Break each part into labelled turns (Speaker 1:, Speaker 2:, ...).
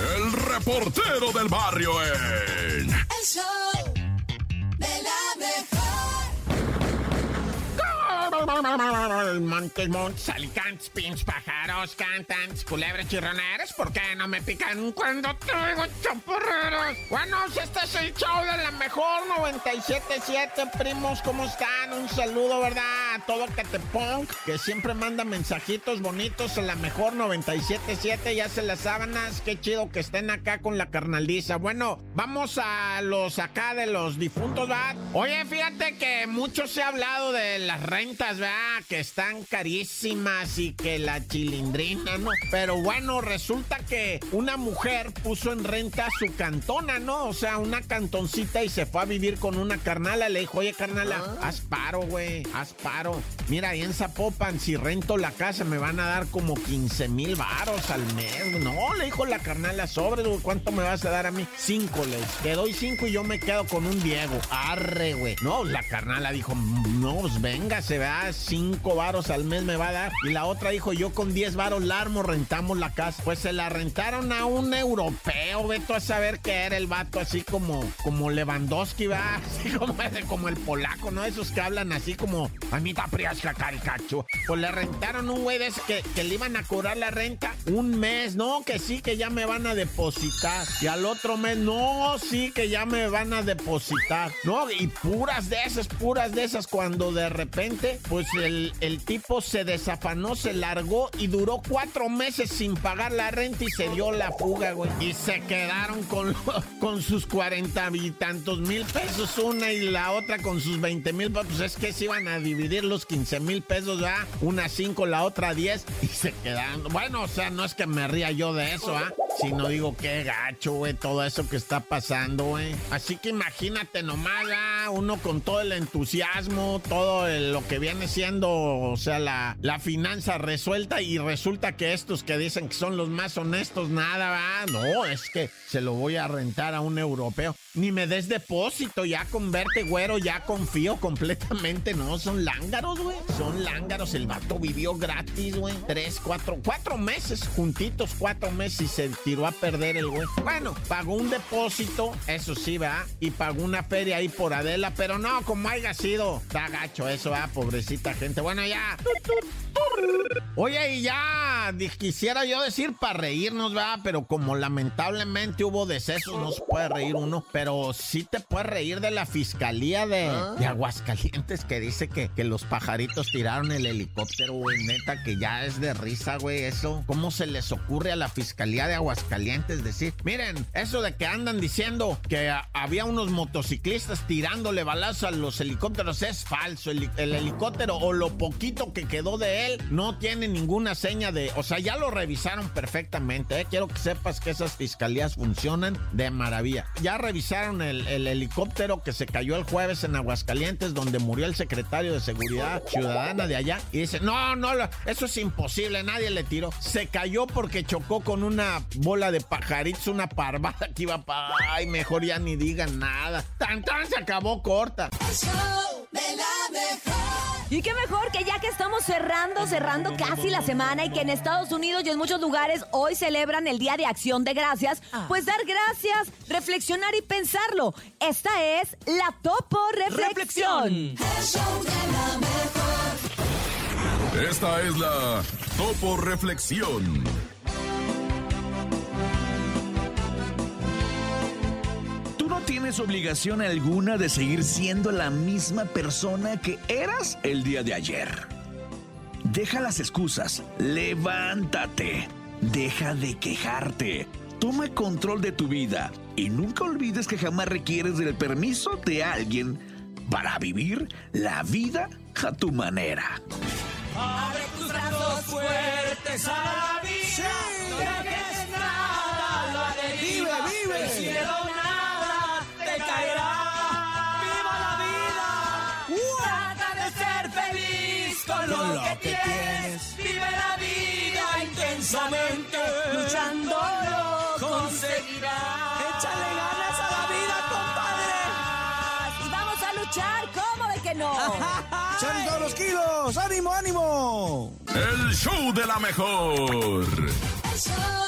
Speaker 1: el reportero del barrio en...
Speaker 2: El
Speaker 3: Montes, montes, alicantes, pinches pájaros, cantantes, culebras chirroneras, ¿por qué no me pican cuando traigo chaparreros? Bueno, si este es el show de la mejor 977, primos, ¿cómo están? Un saludo, ¿verdad? A todo Catepunk, que siempre manda mensajitos bonitos a la mejor 977, ya se las sábanas, qué chido que estén acá con la carnaliza. Bueno, vamos a los acá de los difuntos, ¿verdad? Oye, fíjate que mucho se ha hablado de las rentas, ¿verdad? Que están carísimas y que la chilindrina, ¿no? Pero bueno, resulta que una mujer puso en renta su cantona, ¿no? O sea, una cantoncita y se fue a vivir con una carnala. Le dijo, oye, carnala, haz paro, güey, haz paro. Mira, ahí en Zapopan, si rento la casa, me van a dar como 15 mil varos al mes. No, le dijo la carnala, sobre, güey, ¿cuánto me vas a dar a mí? Cinco, le dije. Te doy cinco y yo me quedo con un Diego. Arre, güey. No, la carnala dijo, no, pues venga, se vea, cinco varos al mes me va a dar. Y la otra dijo, yo con 10 varos larmo rentamos la casa. Pues se la rentaron a un europeo, veto a saber que era el vato así como, como Lewandowski, va, así como, el polaco, ¿no? Esos que hablan así como, amita priasca caricacho. Pues le rentaron un güey de ese que, que le iban a cobrar la renta un mes, no, que sí, que ya me van a depositar. Y al otro mes, no, sí, que ya me van a depositar. No, y puras de esas, puras de esas, cuando de repente, pues el, el tipo se desafanó, se largó y duró cuatro meses sin pagar la renta y se dio la fuga, güey. Y se quedaron con, con sus cuarenta y tantos mil pesos una y la otra con sus veinte mil. Pues es que se iban a dividir los 15 mil pesos, ¿ah? Una cinco, la otra diez y se quedaron. Bueno, o sea, no es que me ría yo de eso, ¿ah? Sino digo, qué gacho, güey, todo eso que está pasando, güey. Así que imagínate nomás, ¿ah? uno con todo el entusiasmo, todo lo que viene siendo, o sea, la, la finanza resuelta y resulta que estos que dicen que son los más honestos, nada, va. No, es que se lo voy a rentar a un europeo. Ni me des depósito, ya con verte, güero, ya confío completamente. No, son lángaros, güey. Son lángaros. El vato vivió gratis, güey. Tres, cuatro, cuatro meses juntitos, cuatro meses y se tiró a perder el güey. Bueno, pagó un depósito, eso sí, va. Y pagó una feria ahí por Adela, pero no, como haya sido. Está gacho eso, va, pobrecita gente. Bueno, ya. Oye, y ya quisiera yo decir para reírnos, ¿verdad? Pero como lamentablemente hubo decesos, no se puede reír uno. Pero sí te puedes reír de la fiscalía de, de Aguascalientes que dice que, que los pajaritos tiraron el helicóptero, güey. Neta, que ya es de risa, güey, eso. ¿Cómo se les ocurre a la fiscalía de Aguascalientes decir, miren, eso de que andan diciendo que a- había unos motociclistas tirándole balazos a los helicópteros es falso. El, el helicóptero o lo poquito que quedó de él no tiene ninguna seña de... O sea, ya lo revisaron perfectamente. ¿eh? Quiero que sepas que esas fiscalías funcionan de maravilla. Ya revisaron el, el helicóptero que se cayó el jueves en Aguascalientes, donde murió el secretario de Seguridad Ciudadana de allá. Y dice, no, no, eso es imposible, nadie le tiró. Se cayó porque chocó con una bola de pajaritos, una parvada que iba para... Ay, mejor ya ni digan nada. Tan, tan, se acabó corta.
Speaker 2: El show de la mejor.
Speaker 4: Y qué mejor que ya que estamos cerrando, cerrando casi la semana y que en Estados Unidos y en muchos lugares hoy celebran el Día de Acción de Gracias, pues dar gracias, reflexionar y pensarlo. Esta es la Topo Reflexión.
Speaker 2: El show de la mejor.
Speaker 1: Esta es la Topo Reflexión.
Speaker 5: Tienes obligación alguna de seguir siendo la misma persona que eras el día de ayer. Deja las excusas, levántate, deja de quejarte, toma control de tu vida y nunca olvides que jamás requieres del permiso de alguien para vivir la vida a tu manera.
Speaker 6: Abre tus brazos fuertes a la vida. No dejes nada, la deriva.
Speaker 7: Vive, vive.
Speaker 6: El cielo lo,
Speaker 7: lo
Speaker 6: que,
Speaker 7: que
Speaker 6: tienes. Vive la vida intensamente. Luchando lo conseguirás.
Speaker 7: Échale ganas a la vida,
Speaker 4: Y vamos a luchar, ¿cómo de que no?
Speaker 7: ¡Echan todos los kilos! ¡Ánimo, ánimo!
Speaker 1: El show de la mejor.
Speaker 2: El show de la mejor.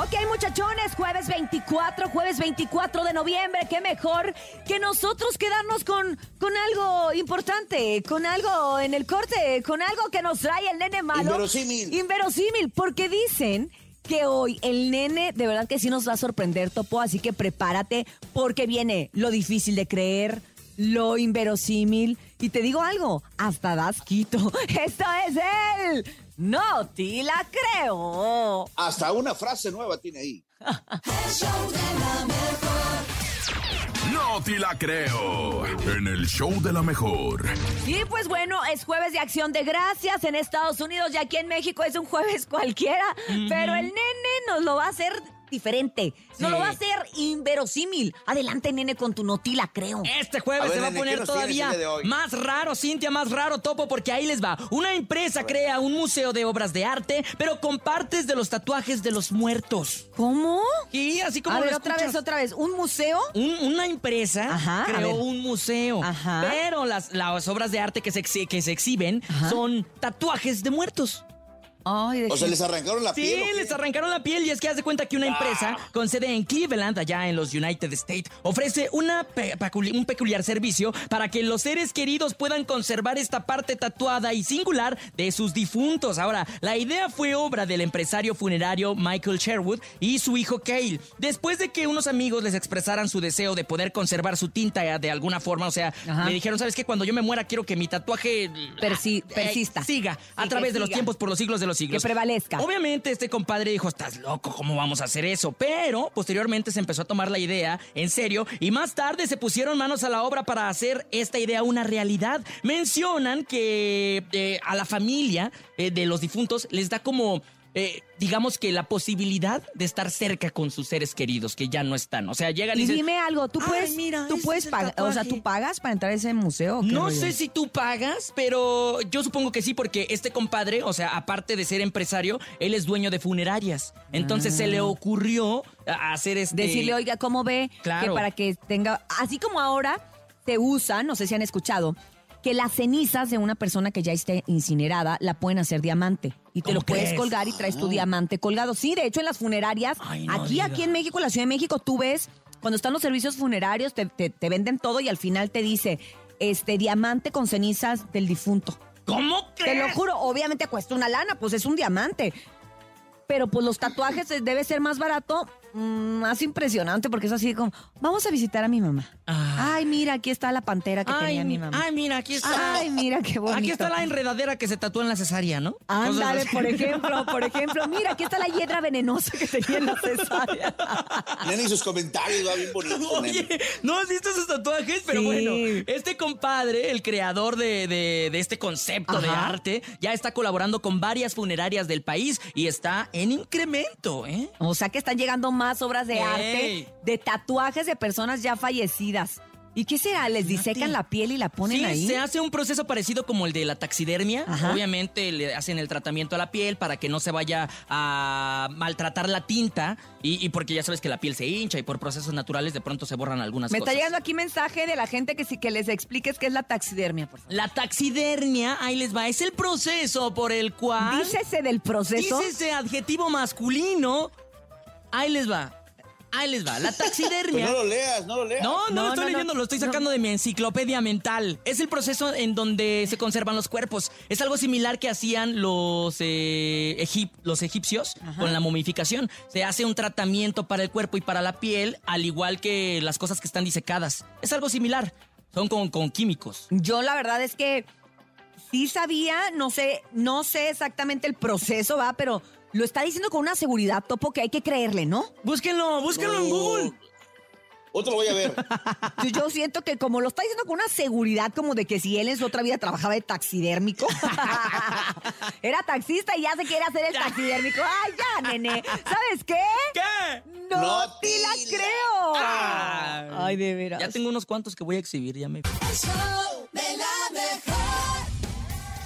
Speaker 4: Ok, muchachones, jueves 24, jueves 24 de noviembre, qué mejor que nosotros quedarnos con, con algo importante, con algo en el corte, con algo que nos trae el nene malo.
Speaker 7: Inverosímil.
Speaker 4: Inverosímil, porque dicen que hoy el nene de verdad que sí nos va a sorprender, Topo, así que prepárate porque viene lo difícil de creer, lo inverosímil. Y te digo algo, hasta das quito. Esto es él. No te la creo.
Speaker 7: Hasta una frase nueva tiene ahí.
Speaker 2: El show de la mejor.
Speaker 1: No te la creo. En el show de la mejor.
Speaker 4: Y pues bueno, es jueves de acción de gracias en Estados Unidos y aquí en México es un jueves cualquiera, pero el nene nos lo va a hacer diferente, nos lo va a hacer inverosímil. Adelante, nene, con tu notila, creo.
Speaker 6: Este jueves
Speaker 7: ver,
Speaker 6: se va a poner
Speaker 7: ¿qué nos tienes
Speaker 6: todavía más raro, Cintia, más raro, Topo, porque ahí les va. Una empresa crea un museo de obras de arte, pero con partes de los tatuajes de los muertos.
Speaker 4: ¿Cómo?
Speaker 6: Y así como
Speaker 4: A ver, otra
Speaker 6: escuchas.
Speaker 4: vez, otra vez. ¿Un museo?
Speaker 6: Un- una empresa
Speaker 4: Ajá,
Speaker 6: creó un museo,
Speaker 4: Ajá.
Speaker 6: pero las, las obras de arte que se, que se exhiben
Speaker 4: Ajá.
Speaker 6: son tatuajes de muertos.
Speaker 4: Ay, de
Speaker 7: O sea, les arrancaron la
Speaker 6: Sí,
Speaker 7: piel. ¿o qué?
Speaker 6: les arrancaron la piel y es que haz de cuenta que una empresa con sede en Cleveland, allá en los United States, ofrece una pe- peculi- un peculiar servicio para que los seres queridos puedan conservar esta parte tatuada y singular de sus difuntos. Ahora, la idea fue obra del empresario funerario Michael Sherwood y su hijo Cale. Después de que unos amigos les expresaran su deseo de poder conservar su tinta de alguna forma, o sea,
Speaker 4: Ajá.
Speaker 6: le dijeron, ¿sabes qué? Cuando yo me muera quiero que mi tatuaje
Speaker 4: Persi-
Speaker 6: eh,
Speaker 4: persista.
Speaker 6: siga a
Speaker 4: Sí,
Speaker 6: través de los tiempos por los siglos de los siglos.
Speaker 4: Que prevalezca.
Speaker 6: Obviamente este compadre dijo, estás loco, ¿cómo vamos a hacer eso? Pero posteriormente se empezó a tomar la idea en serio y más tarde se pusieron manos a la obra para hacer esta idea una realidad. Mencionan que eh, a la familia eh, de los difuntos les da como... eh, digamos que la posibilidad de estar cerca con sus seres queridos que ya no están. O sea, llegan y,
Speaker 4: Y
Speaker 6: dicen,
Speaker 4: dime algo, ¿tú
Speaker 6: "Ay,
Speaker 4: puedes,
Speaker 6: mira,
Speaker 4: tú puedes pagar, o sea,
Speaker 6: tatuaje".
Speaker 4: tú pagas para entrar a ese museo?
Speaker 6: No
Speaker 4: rollo?
Speaker 6: sé si tú pagas, pero yo supongo que sí, porque este compadre, o sea, aparte de ser empresario, él es dueño de funerarias. Entonces se le ocurrió a- hacer este.
Speaker 4: Ah. Decirle, oiga, ¿cómo ve?
Speaker 6: Claro.
Speaker 4: Que para que tenga, así como ahora se usa, no sé si han escuchado, que las cenizas de una persona que ya esté incinerada la pueden hacer diamante. Y te
Speaker 6: ¿Cómo
Speaker 4: lo puedes
Speaker 6: crees?
Speaker 4: colgar y traes tu diamante colgado. Sí, de hecho en las funerarias,
Speaker 6: Ay, no
Speaker 4: aquí, aquí en México, en la Ciudad de México, tú ves, cuando están los servicios funerarios, te, te- te venden todo y al final te dice, este, diamante con cenizas del difunto.
Speaker 6: ¿Cómo
Speaker 4: Te
Speaker 6: crees?
Speaker 4: lo juro, obviamente cuesta una lana, pues es un diamante. Pero pues los tatuajes eh, debe ser más barato, más impresionante, porque es así como, vamos a visitar a mi mamá.
Speaker 6: Ah.
Speaker 4: Ay, mira, aquí está la pantera que
Speaker 6: Ay,
Speaker 4: tenía mi mamá.
Speaker 6: ay, mira, aquí está.
Speaker 4: Ay, mira qué bonito.
Speaker 6: Aquí está la enredadera que se tatúa en la cesárea, ¿no?
Speaker 4: Ándale, por ejemplo, por ejemplo, mira, aquí está la hiedra venenosa que tenía en la cesárea.
Speaker 7: Nene sus comentarios, va bien bonito.
Speaker 6: Oye, ¿no has visto esos tatuajes? Pero
Speaker 4: Sí.
Speaker 6: bueno, este compadre, el creador de, de- de este concepto de arte, ya está colaborando con varias funerarias del país y está en incremento, ¿eh?
Speaker 4: O sea que están llegando más obras de
Speaker 6: Ey.
Speaker 4: arte, de tatuajes de personas ya fallecidas. ¿Y qué será? ¿Les disecan la piel y la ponen
Speaker 6: sí,
Speaker 4: ahí?
Speaker 6: se hace un proceso parecido como el de la taxidermia.
Speaker 4: Ajá.
Speaker 6: Obviamente le hacen el tratamiento a la piel para que no se vaya a maltratar la tinta y, y porque ya sabes que la piel se hincha y por procesos naturales de pronto se borran algunas
Speaker 4: Me
Speaker 6: cosas.
Speaker 4: está llegando aquí mensaje de la gente que sí que les expliques qué es la taxidermia, por favor.
Speaker 6: La taxidermia, ahí les va, es el proceso por el cual...
Speaker 4: Dícese del proceso.
Speaker 6: Dice ese adjetivo masculino. Ahí les va. Ahí les va. La
Speaker 7: Pues
Speaker 6: taxidermia.
Speaker 7: no lo leas, no lo leas.
Speaker 6: No, no,
Speaker 4: No,
Speaker 6: lo estoy
Speaker 4: no, no.
Speaker 6: leyendo, lo estoy sacando de mi enciclopedia mental. Es el proceso en donde se conservan los cuerpos. Es algo similar que hacían los, eh, egip- los egipcios con la momificación. Se hace un tratamiento para el cuerpo y para la piel, al igual que las cosas que están disecadas. Es algo similar. Son con, con químicos.
Speaker 4: Yo la verdad es que sí sabía, no sé, no sé exactamente el proceso, va, pero lo está diciendo con una seguridad, Topo, que hay que creerle, ¿no?
Speaker 6: Búsquenlo, búsquenlo en. Google.
Speaker 7: Otro lo voy a ver.
Speaker 4: Yo, yo siento que como lo está diciendo con una seguridad como de que si él en su otra vida trabajaba de taxidérmico, era taxista y ya se quiere hacer el taxidérmico. ¡Ay, ya, nene! ¿Sabes qué?
Speaker 6: ¿Qué?
Speaker 4: ¡No,
Speaker 7: No
Speaker 4: te la creo!
Speaker 6: Ay.
Speaker 4: Ay, de veras.
Speaker 6: Ya tengo unos cuantos que voy a exhibir, ya me...
Speaker 2: El show de la mejor.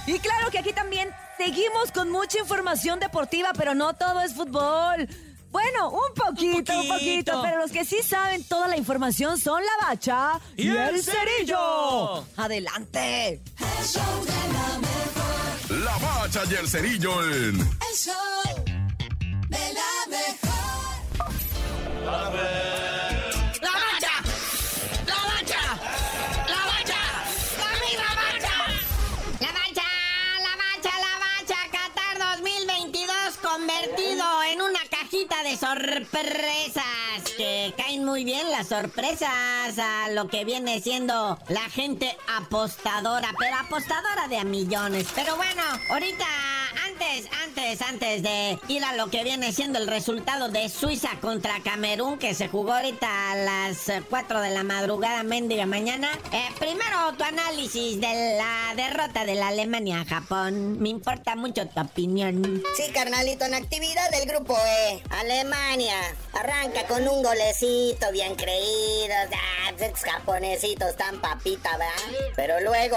Speaker 4: Y claro que aquí también seguimos con mucha información deportiva, pero no todo es fútbol. Bueno, un poquito, un poquito,
Speaker 6: poquito.
Speaker 4: pero los que sí saben toda la información son la bacha
Speaker 6: ¡Y el cerillo!
Speaker 4: Adelante.
Speaker 2: El show de la mejor.
Speaker 1: La bacha y el cerillo en
Speaker 2: El show de la mejor.
Speaker 3: ¡La
Speaker 8: sorpresas. Que caen muy bien las sorpresas a lo que viene siendo la gente apostadora, pero apostadora de a millones. Pero bueno, ahorita, antes, antes, antes de ir a lo que viene siendo el resultado de Suiza contra Camerún, que se jugó ahorita a las eh, 4 de la madrugada, mendiga mañana. eh, primero tu análisis de la derrota de la Alemania a Japón. Me importa mucho tu opinión.
Speaker 9: Sí, carnalito, en actividad del grupo E. Alemania arranca con un golecito bien creído. Ah, estos japonesitos tan papita, ¿verdad? Pero luego,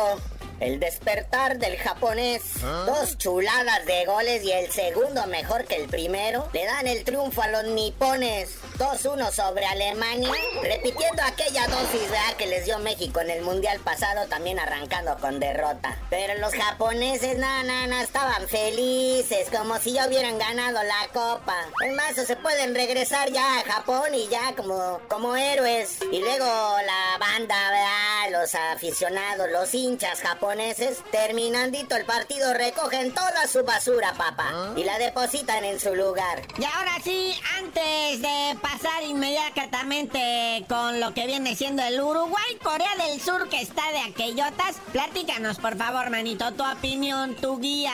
Speaker 9: el despertar del japonés. Dos chuladas de goles y el segundo mejor que el primero. Le dan el triunfo a los nipones. 2-1 sobre Alemania. Repitiendo aquella dosis, ¿verdad? Que les dio México en el mundial pasado, también arrancando con derrota. Pero los japoneses, no, no, estaban felices, como si ya hubieran ganado la copa. Es más, se pueden regresar ya a Japón y ya como, como héroes. Y luego la banda, ¿verdad? Los aficionados, los hinchas japoneses, terminandito el partido, recogen toda su basura, papá. Y la depositan en su lugar.
Speaker 8: Y ahora sí, antes de pasar inmediatamente con lo que viene siendo el Uruguay, Corea del Sur, que está de aquellotas, platícanos por favor, manito, tu opinión, tu guía,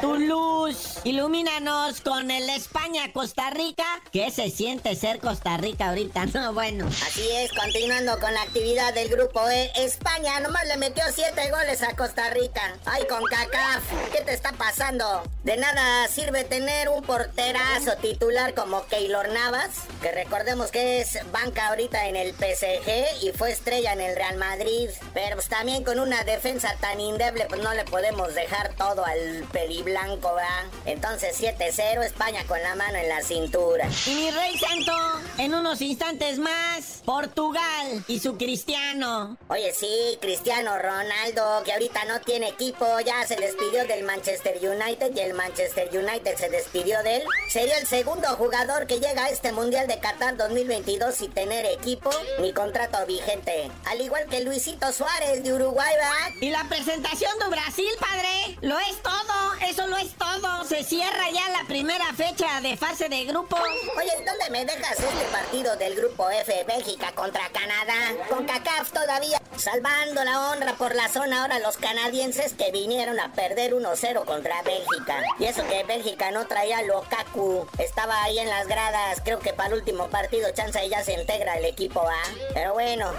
Speaker 8: tu luz. Ilumínanos con el España-Costa Rica. ¿Qué se siente ser Costa Rica ahorita? No, bueno.
Speaker 9: Así es, continuando con la actividad del grupo E, España nomás le metió siete goles a Costa Rica. Ay, con CACAF, ¿qué te está pasando? De nada sirve tener un porterazo titular como Keylor Navas, que recordemos que es banca ahorita en el PSG y fue estrella en el Real Madrid. Pero pues también con una defensa tan indeble, pues no le podemos dejar todo al peliblanco, ¿verdad? Entonces 7-0, España con la mano en la cintura.
Speaker 8: Y mi rey santo, en unos instantes más, Portugal y su cristiano.
Speaker 9: Oye, sí, Cristiano Ronaldo, que ahorita no tiene equipo, ya se despidió del Manchester United y el Manchester United se despidió de él. Sería el segundo jugador que llega a este Mundial de Qatar 2022 sin tener equipo ni contrato vigente. Al igual que Luisito Suárez de Uruguay, ¿verdad?
Speaker 8: Y la presentación de Brasil, padre. Lo es todo, eso lo es todo. Se cierra ya la primera fecha de fase de grupo.
Speaker 9: Oye, ¿dónde me dejas este partido del grupo F, Bélgica contra Canadá? Con CACAF todavía salvando la honra por la zona ahora los canadienses que vinieron a perder 1-0 contra Bélgica. Y eso que Bélgica no traía Lukaku, estaba ahí en las gradas, creo que para el último partido chance ya se integra el equipo A. Pero bueno,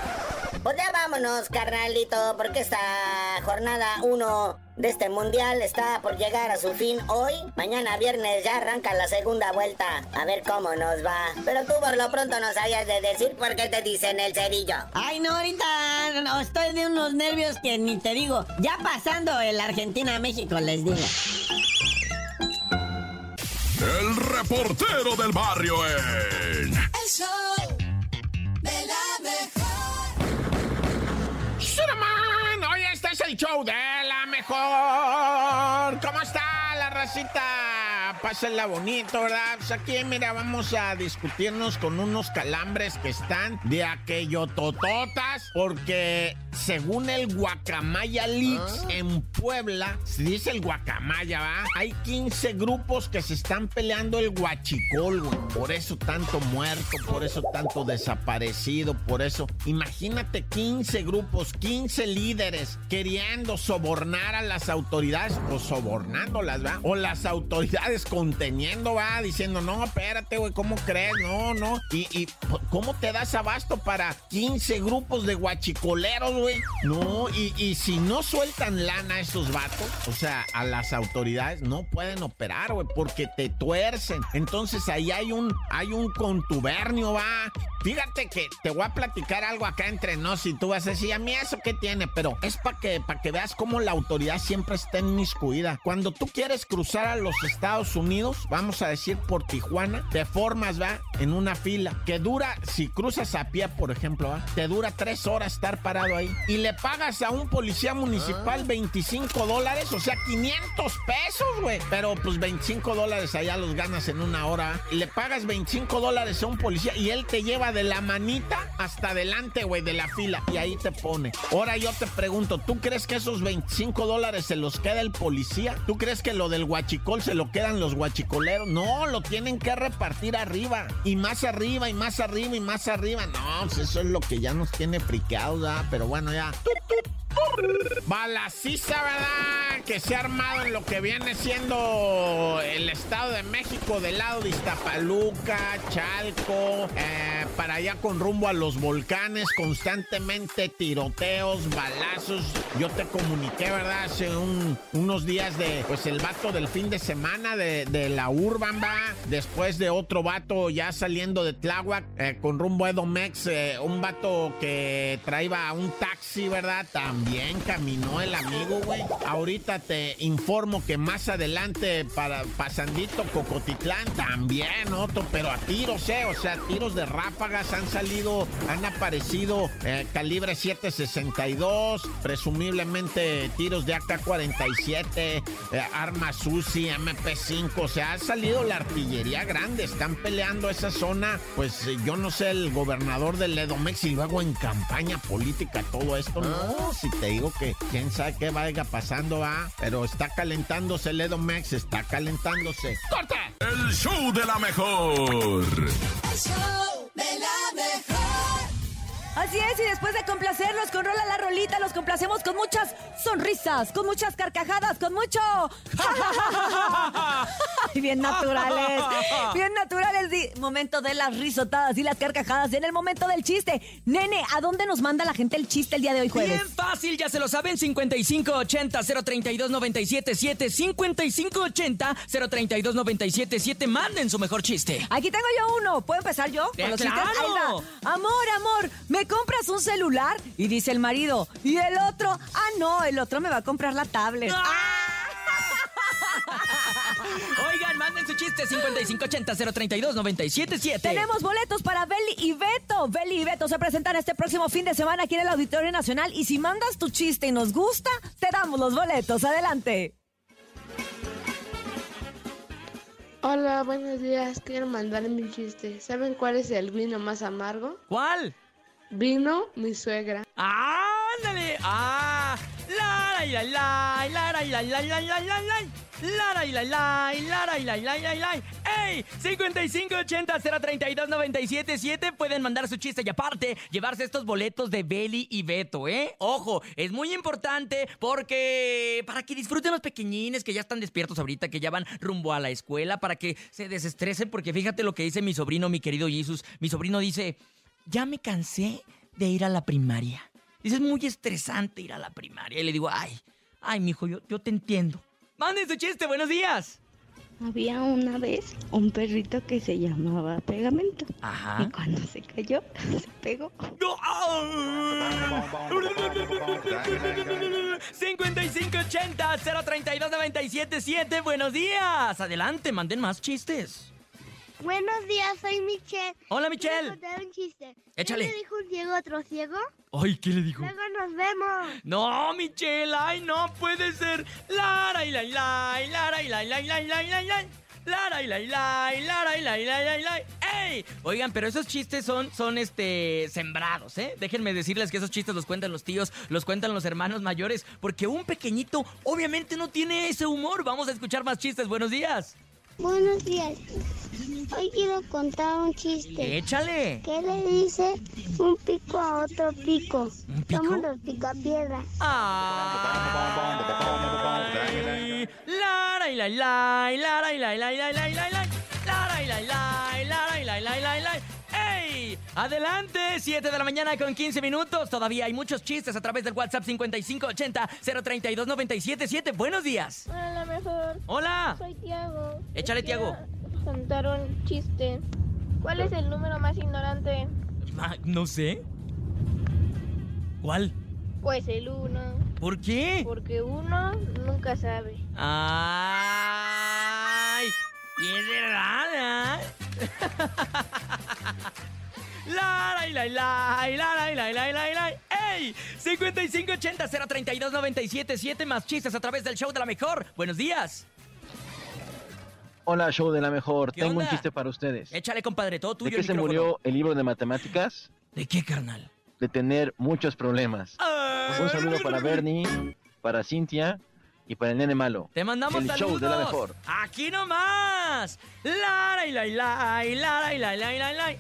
Speaker 9: pues ya vámonos, carnalito, porque esta jornada 1 de este mundial está por llegar a su fin hoy. Mañana viernes ya arranca la segunda vuelta. A ver cómo nos va. Pero tú por lo pronto no sabías de decir por qué te dicen el cerillo.
Speaker 8: Ay, no, ahorita no, estoy de unos nervios que ni te digo. Ya pasando el Argentina-México, les digo.
Speaker 1: El reportero del barrio en...
Speaker 2: El show de la mejor.
Speaker 3: ¡Shuraman! Hoy este es el show de la mejor. ¿Cómo está la racita? Pásenla bonito, ¿verdad? Pues aquí, mira, vamos a discutirnos con unos calambres que están de aquello tototas, porque según el Guacamaya Leaks en Puebla, se dice el Guacamaya, ¿va? Hay 15 grupos que se están peleando el guachicol, güey. Por eso tanto muerto, por eso tanto desaparecido, por eso. Imagínate 15 grupos, 15 líderes queriendo sobornar a las autoridades, o sobornándolas, ¿va? O las autoridades conteniendo, va, diciendo, no, espérate, güey, ¿cómo crees? No, no. Y, y, ¿cómo te das abasto para 15 grupos de guachicoleros, güey? No, y, y si no sueltan lana a esos vatos, o sea, a las autoridades, no pueden operar, güey, porque te tuercen. Entonces ahí hay un, hay un contubernio, va. Fíjate que te voy a platicar algo acá entre nos y tú vas a decir, a mí eso qué tiene, pero es para que, para que veas cómo la autoridad siempre está inmiscuida. Cuando tú quieres cruzar a los Estados Unidos, Unidos, vamos a decir por Tijuana, te formas, va, en una fila que dura, si cruzas a pie, por ejemplo, ¿va? te dura tres horas estar parado ahí y le pagas a un policía municipal 25 dólares, o sea, 500 pesos, güey. Pero pues 25 dólares allá los ganas en una hora. Le pagas 25 dólares a un policía y él te lleva de la manita hasta adelante, güey, de la fila. Y ahí te pone. Ahora yo te pregunto, ¿tú crees que esos 25 dólares se los queda el policía? ¿Tú crees que lo del guachicol se lo quedan los guachicoleros? No, lo tienen que repartir arriba. Y más arriba, y más arriba, y más arriba. No, pues eso es lo que ya nos tiene friqueados, ¿verdad? Pero bueno, ya. Balaciza, ¿verdad? Que se ha armado en lo que viene siendo el Estado de México del lado de Iztapaluca, Chalco, eh, para allá con rumbo a los volcanes, constantemente tiroteos, balazos. Yo te comuniqué, ¿verdad? Hace unos días de, pues el vato del fin de semana de, la Urban, va. Después de otro vato ya saliendo de Tláhuac eh, con rumbo a Edomex, eh, un vato que traía un taxi, ¿verdad? También caminó el amigo, güey. Ahorita te informo que más adelante para Pasandito Cocotitlán también, otro, pero a tiros, ¿eh? O sea, tiros de ráfagas han salido, han aparecido eh, calibre 762, presumiblemente tiros de AK-47, eh, armas UCI, MP5, o sea, ha salido la artillería grande, están peleando esa zona, pues eh, yo no sé, el gobernador del Edomex y luego en campaña política todo esto, no, si te digo que quién sabe qué vaya pasando, ¿ah? Pero está calentándose el Edomex, está calentándose. ¡Corta!
Speaker 1: El show de la mejor.
Speaker 2: El show de la mejor.
Speaker 4: Así es, y después de complacerlos con Rola la Rolita, los complacemos con muchas sonrisas, con muchas carcajadas, con mucho... bien naturales, bien naturales. Momento de las risotadas y las carcajadas en el momento del chiste. Nene, ¿a dónde nos manda la gente el chiste el día de hoy jueves?
Speaker 6: Bien fácil, ya se lo saben, 5580-032-977, 5580-032-977, manden su mejor chiste.
Speaker 4: Aquí tengo yo uno. ¿Puedo empezar yo?
Speaker 6: Eh,
Speaker 4: los
Speaker 6: claro.
Speaker 4: Ahí va. Amor, amor, ¿me compras un celular? Y dice el marido. ¿Y el otro? Ah, no, el otro me va a comprar la tablet.
Speaker 6: Oigan, manden su chiste, 5580-032-977.
Speaker 4: Tenemos boletos para Beli y Beto. Beli y Beto se presentan este próximo fin de semana aquí en el Auditorio Nacional. Y si mandas tu chiste y nos gusta, te damos los boletos. Adelante.
Speaker 10: Hola, buenos días. Quiero mandar mi chiste. ¿Saben cuál es el vino más amargo?
Speaker 6: ¿Cuál?
Speaker 10: Vino mi suegra.
Speaker 6: ¡Ándale! ¡Ah! ¡Lara y la la! ¡Lara y la la la la la la! ¡Lara y la la! ¡Lara y la la la la! ¡Ey! 5580-032-977 pueden mandar su chiste y aparte llevarse estos boletos de Beli y Beto, ¿eh? Ojo, es muy importante porque para que disfruten los pequeñines que ya están despiertos ahorita, que ya van rumbo a la escuela, para que se desestresen porque fíjate lo que dice mi sobrino, mi querido Jesus. Mi sobrino dice ya me cansé de ir a la primaria. Dice, es muy estresante ir a la primaria. Y le digo, ay, ay, mijo, yo, yo te entiendo. Manden su chiste, buenos días.
Speaker 11: Había una vez un perrito que se llamaba Pegamento.
Speaker 6: Ajá.
Speaker 11: Y cuando se cayó, se pegó.
Speaker 6: ¡No! ¡Ah! 5580-032-977. Buenos días. Adelante, manden más chistes.
Speaker 12: Buenos días, soy Michelle.
Speaker 6: Hola,
Speaker 12: Quiero
Speaker 6: Michelle.
Speaker 12: contar un chiste.
Speaker 6: Échale.
Speaker 12: ¿Qué le dijo un ciego a otro ciego?
Speaker 6: Ay, ¿qué le dijo?
Speaker 12: Luego nos vemos.
Speaker 6: No, Michelle, ay, no puede ser. Lara y la y la y lara y la y la y la y la y la y la. Lara y la y la y lara y la y la y la. ¡Ey! Oigan, pero esos chistes son, son este, sembrados, ¿eh? Déjenme decirles que esos chistes los cuentan los tíos, los cuentan los hermanos mayores, porque un pequeñito obviamente no tiene ese humor. Vamos a escuchar más chistes. Buenos días.
Speaker 12: Buenos días. Hoy quiero contar un chiste.
Speaker 6: Échale.
Speaker 12: ¿Qué le dice un pico a otro pico?
Speaker 6: ¿Un pico?
Speaker 12: Somos los picapiedras.
Speaker 6: Ay, Lara y la y la y lara y la y la y la y la y la. Lara y la y la y lara y la y la y la y la. Adelante, 7 de la mañana con 15 minutos. Todavía hay muchos chistes a través del WhatsApp 5580-032-977. Buenos días.
Speaker 12: Hola, mejor.
Speaker 6: Hola.
Speaker 12: Soy Tiago.
Speaker 6: Échale, Tiago.
Speaker 12: Contar un chiste. ¿Cuál es el número más ignorante?
Speaker 6: Ah, no sé. ¿Cuál?
Speaker 12: Pues el uno.
Speaker 6: ¿Por qué?
Speaker 12: Porque uno nunca sabe.
Speaker 6: ¡Ay! Y es verdad, ¿eh? La, la, la, la, la, la, la, la, ¡Ey! 5580 032 977 más chistes a través del show de la mejor. Buenos días.
Speaker 13: Hola, show de la mejor. Tengo un chiste para ustedes.
Speaker 6: Échale, compadre, todo tuyo.
Speaker 13: ¿De qué se murió el libro de matemáticas?
Speaker 6: ¿De qué, carnal?
Speaker 13: De tener muchos problemas. Un saludo para Bernie, para Cintia y para el nene malo.
Speaker 6: Te mandamos
Speaker 13: el. Show de la mejor.
Speaker 6: Aquí nomás. Lara y la y la y la y la y la y la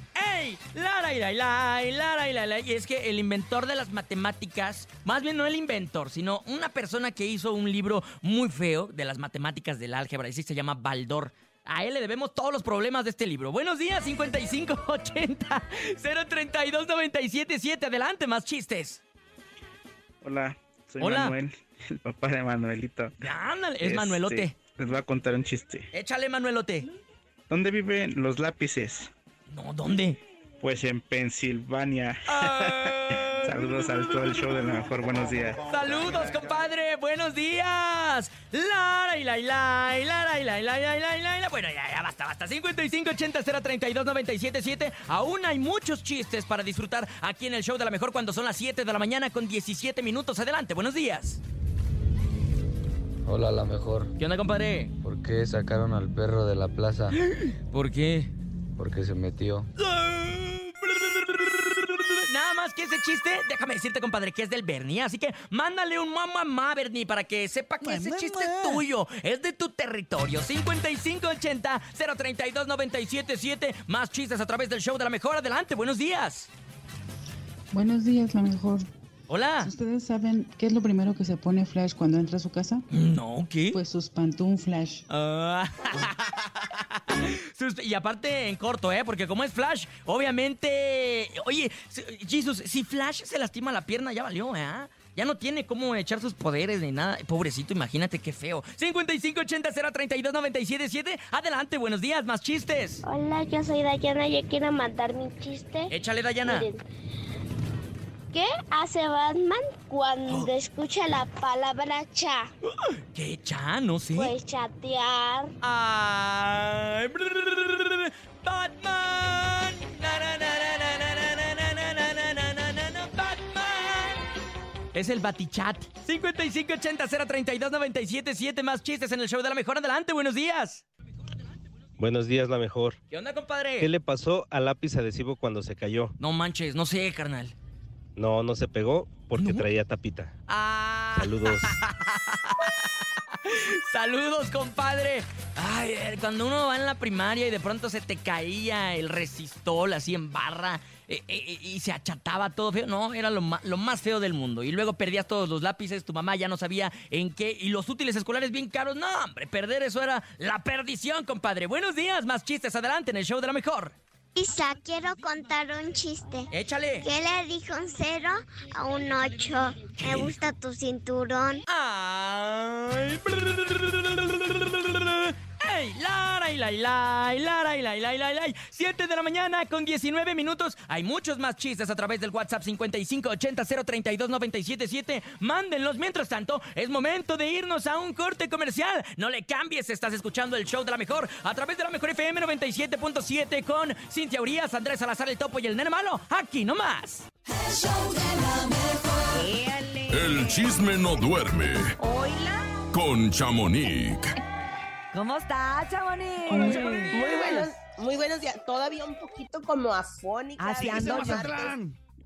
Speaker 6: la la la la la. Y es que el inventor de las matemáticas, más bien no el inventor, sino una persona que hizo un libro muy feo de las matemáticas del álgebra, y sí se llama Baldor. A él le debemos todos los problemas de este libro. Buenos días, 5580 032 977. Adelante, más chistes.
Speaker 14: Hola, soy
Speaker 6: Hola.
Speaker 14: Manuel, el papá de Manuelito.
Speaker 6: Ándale, es
Speaker 14: Este,
Speaker 6: Manuelote.
Speaker 14: Les voy a contar un chiste.
Speaker 6: Échale, Manuelote.
Speaker 14: ¿Dónde viven los lápices?
Speaker 6: No, ¿dónde?
Speaker 14: pues en Pensilvania. Saludos al todo el show de la mejor, buenos días.
Speaker 6: Saludos, compadre, buenos días. La y la y la y la y la la la la Bueno, ya, ya basta, basta. 5580-032-977. Aún hay muchos chistes para disfrutar aquí en el show de la mejor cuando son las 7 de la mañana con 17 minutos. Adelante, buenos días.
Speaker 15: Hola, la mejor.
Speaker 6: ¿Qué onda, compadre?
Speaker 15: ¿Por qué sacaron al perro de la plaza?
Speaker 6: ¿Por qué?
Speaker 15: Porque se metió.
Speaker 6: Nada más que ese chiste, déjame decirte, compadre, que es del Bernie. Así que mándale un mamá mamá, Bernie, para que sepa que ese chiste es tuyo. Es de tu territorio. 5580-032-977. Más chistes a través del show de la mejor. Adelante, buenos días.
Speaker 16: Buenos días, la mejor.
Speaker 6: Hola.
Speaker 16: ¿Ustedes saben qué es lo primero que se pone Flash cuando entra a su casa?
Speaker 6: No, ¿qué?
Speaker 16: Pues sus pantún Flash.
Speaker 6: Sus- Y aparte en corto, ¿eh? Porque como es Flash, obviamente... Oye, Jesus, si Flash se lastima la pierna, ya valió, ¿eh? Ya no tiene cómo echar sus poderes ni nada. Pobrecito, imagínate qué feo. 5580-032-977. Adelante, buenos días, más chistes.
Speaker 12: Hola, yo soy Dayana, yo quiero mandar mi chiste.
Speaker 6: Échale, Dayana.
Speaker 12: Miren, ¿Qué hace Batman cuando escucha la palabra cha?
Speaker 6: ¿Qué cha? No sé.
Speaker 12: Pues chatear.
Speaker 6: Ah, Batman. Es el Batichat. 5580-032-977. Más chistes en el show de la mejor. Adelante, buenos días.
Speaker 17: Buenos días, la mejor.
Speaker 6: ¿Qué onda, compadre?
Speaker 17: ¿Qué le pasó al lápiz adhesivo cuando se cayó?
Speaker 6: No manches, no sé, carnal.
Speaker 17: No, no se pegó porque traía tapita.
Speaker 6: Ah.
Speaker 17: Saludos.
Speaker 6: Saludos, compadre. Ay, eh, cuando uno va en la primaria y de pronto se te caía el resistol así en barra eh, eh, y se achataba todo feo. No, era lo, lo más feo del mundo. Y luego perdías todos los lápices, tu mamá ya no sabía en qué. Y los útiles escolares bien caros. No, hombre, perder eso era la perdición, compadre. Buenos días, más chistes adelante en el show de la mejor.
Speaker 18: Isa, quiero contar un chiste.
Speaker 6: Échale.
Speaker 18: ¿Qué le dijo un cero a un ocho? Me gusta tu cinturón.
Speaker 6: Ay. ¡Ey! ¡Lara y la y la y lara y la y la y la y la! 7 de la mañana con 19 minutos. Hay muchos más chistes a través del WhatsApp 5580-032-977. Mándenlos. Mientras tanto, es momento de irnos a un corte comercial. No le cambies, estás escuchando el show de la mejor a través de la mejor FM 97.7 con Cintia Urias, Andrés Salazar el Topo y el Nene Malo. Aquí nomás.
Speaker 2: El show de la mejor.
Speaker 1: El chisme no duerme
Speaker 4: Hola.
Speaker 1: con Chamonix.
Speaker 4: ¿Cómo estás, Chamonix?
Speaker 19: Muy buenos, muy buenos días. Todavía un poquito como afónica.
Speaker 4: Así
Speaker 19: del
Speaker 4: ando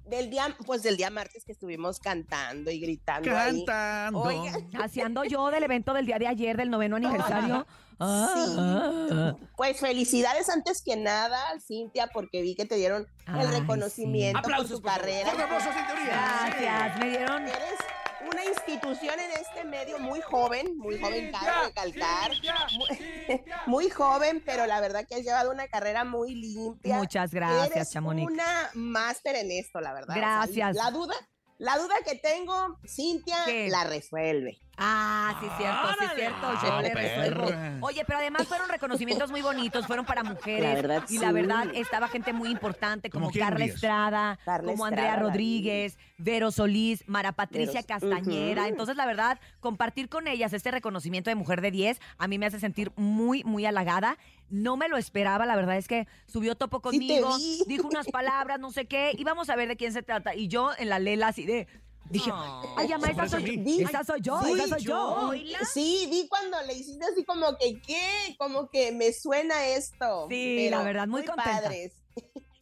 Speaker 19: Del día, pues del día martes que estuvimos cantando y gritando ahí.
Speaker 7: Cantando.
Speaker 4: Así ando yo del evento del día de ayer, del noveno aniversario. Ah,
Speaker 19: Sí.
Speaker 4: ah,
Speaker 19: Pues felicidades antes que nada, Cintia, porque vi que te dieron
Speaker 4: Ay,
Speaker 19: el reconocimiento por
Speaker 6: Aplausos,
Speaker 19: tu
Speaker 6: por favor.
Speaker 19: carrera.
Speaker 7: Urias.
Speaker 4: Gracias, me dieron.
Speaker 19: Eres una institución en este medio muy joven, muy joven, cabe recalcar. Muy, muy joven, pero la verdad que has llevado una carrera muy limpia.
Speaker 4: Muchas gracias,
Speaker 19: Eres
Speaker 4: Chamonix.
Speaker 19: una máster en esto, la verdad. O sea,
Speaker 4: Gracias.
Speaker 19: la duda, la duda que tengo, Cintia
Speaker 4: ¿Qué?
Speaker 19: la resuelve.
Speaker 4: Ah, sí, cierto, sí, cierto. Yo
Speaker 5: Ah,
Speaker 4: le resuelvo.
Speaker 5: perra.
Speaker 4: Oye, pero además fueron reconocimientos muy bonitos, fueron para mujeres.
Speaker 19: La verdad,
Speaker 4: y la
Speaker 19: sí.
Speaker 4: verdad, estaba gente muy importante como
Speaker 5: ¿Cómo quién,
Speaker 4: Carla? Estrada,
Speaker 19: Carla
Speaker 4: como Andrea
Speaker 19: Estrada,
Speaker 4: Rodríguez, Vero Solís, Mara Patricia
Speaker 19: Vero-
Speaker 4: Castañera. Entonces, la verdad, compartir con ellas este reconocimiento de mujer de 10 a mí me hace sentir muy, muy halagada. No me lo esperaba, la verdad es que subió topo conmigo, dijo unas palabras, no sé qué, y vamos a ver de quién se trata. Y yo en la lela así de. Dije, ay, ama, esa soy, esa soy yo,
Speaker 19: Sí,
Speaker 4: esa soy yo.
Speaker 19: Sí, vi cuando le hiciste así como que, ¿qué? Como que me suena esto.
Speaker 4: Sí, la verdad, muy contenta.
Speaker 19: padres.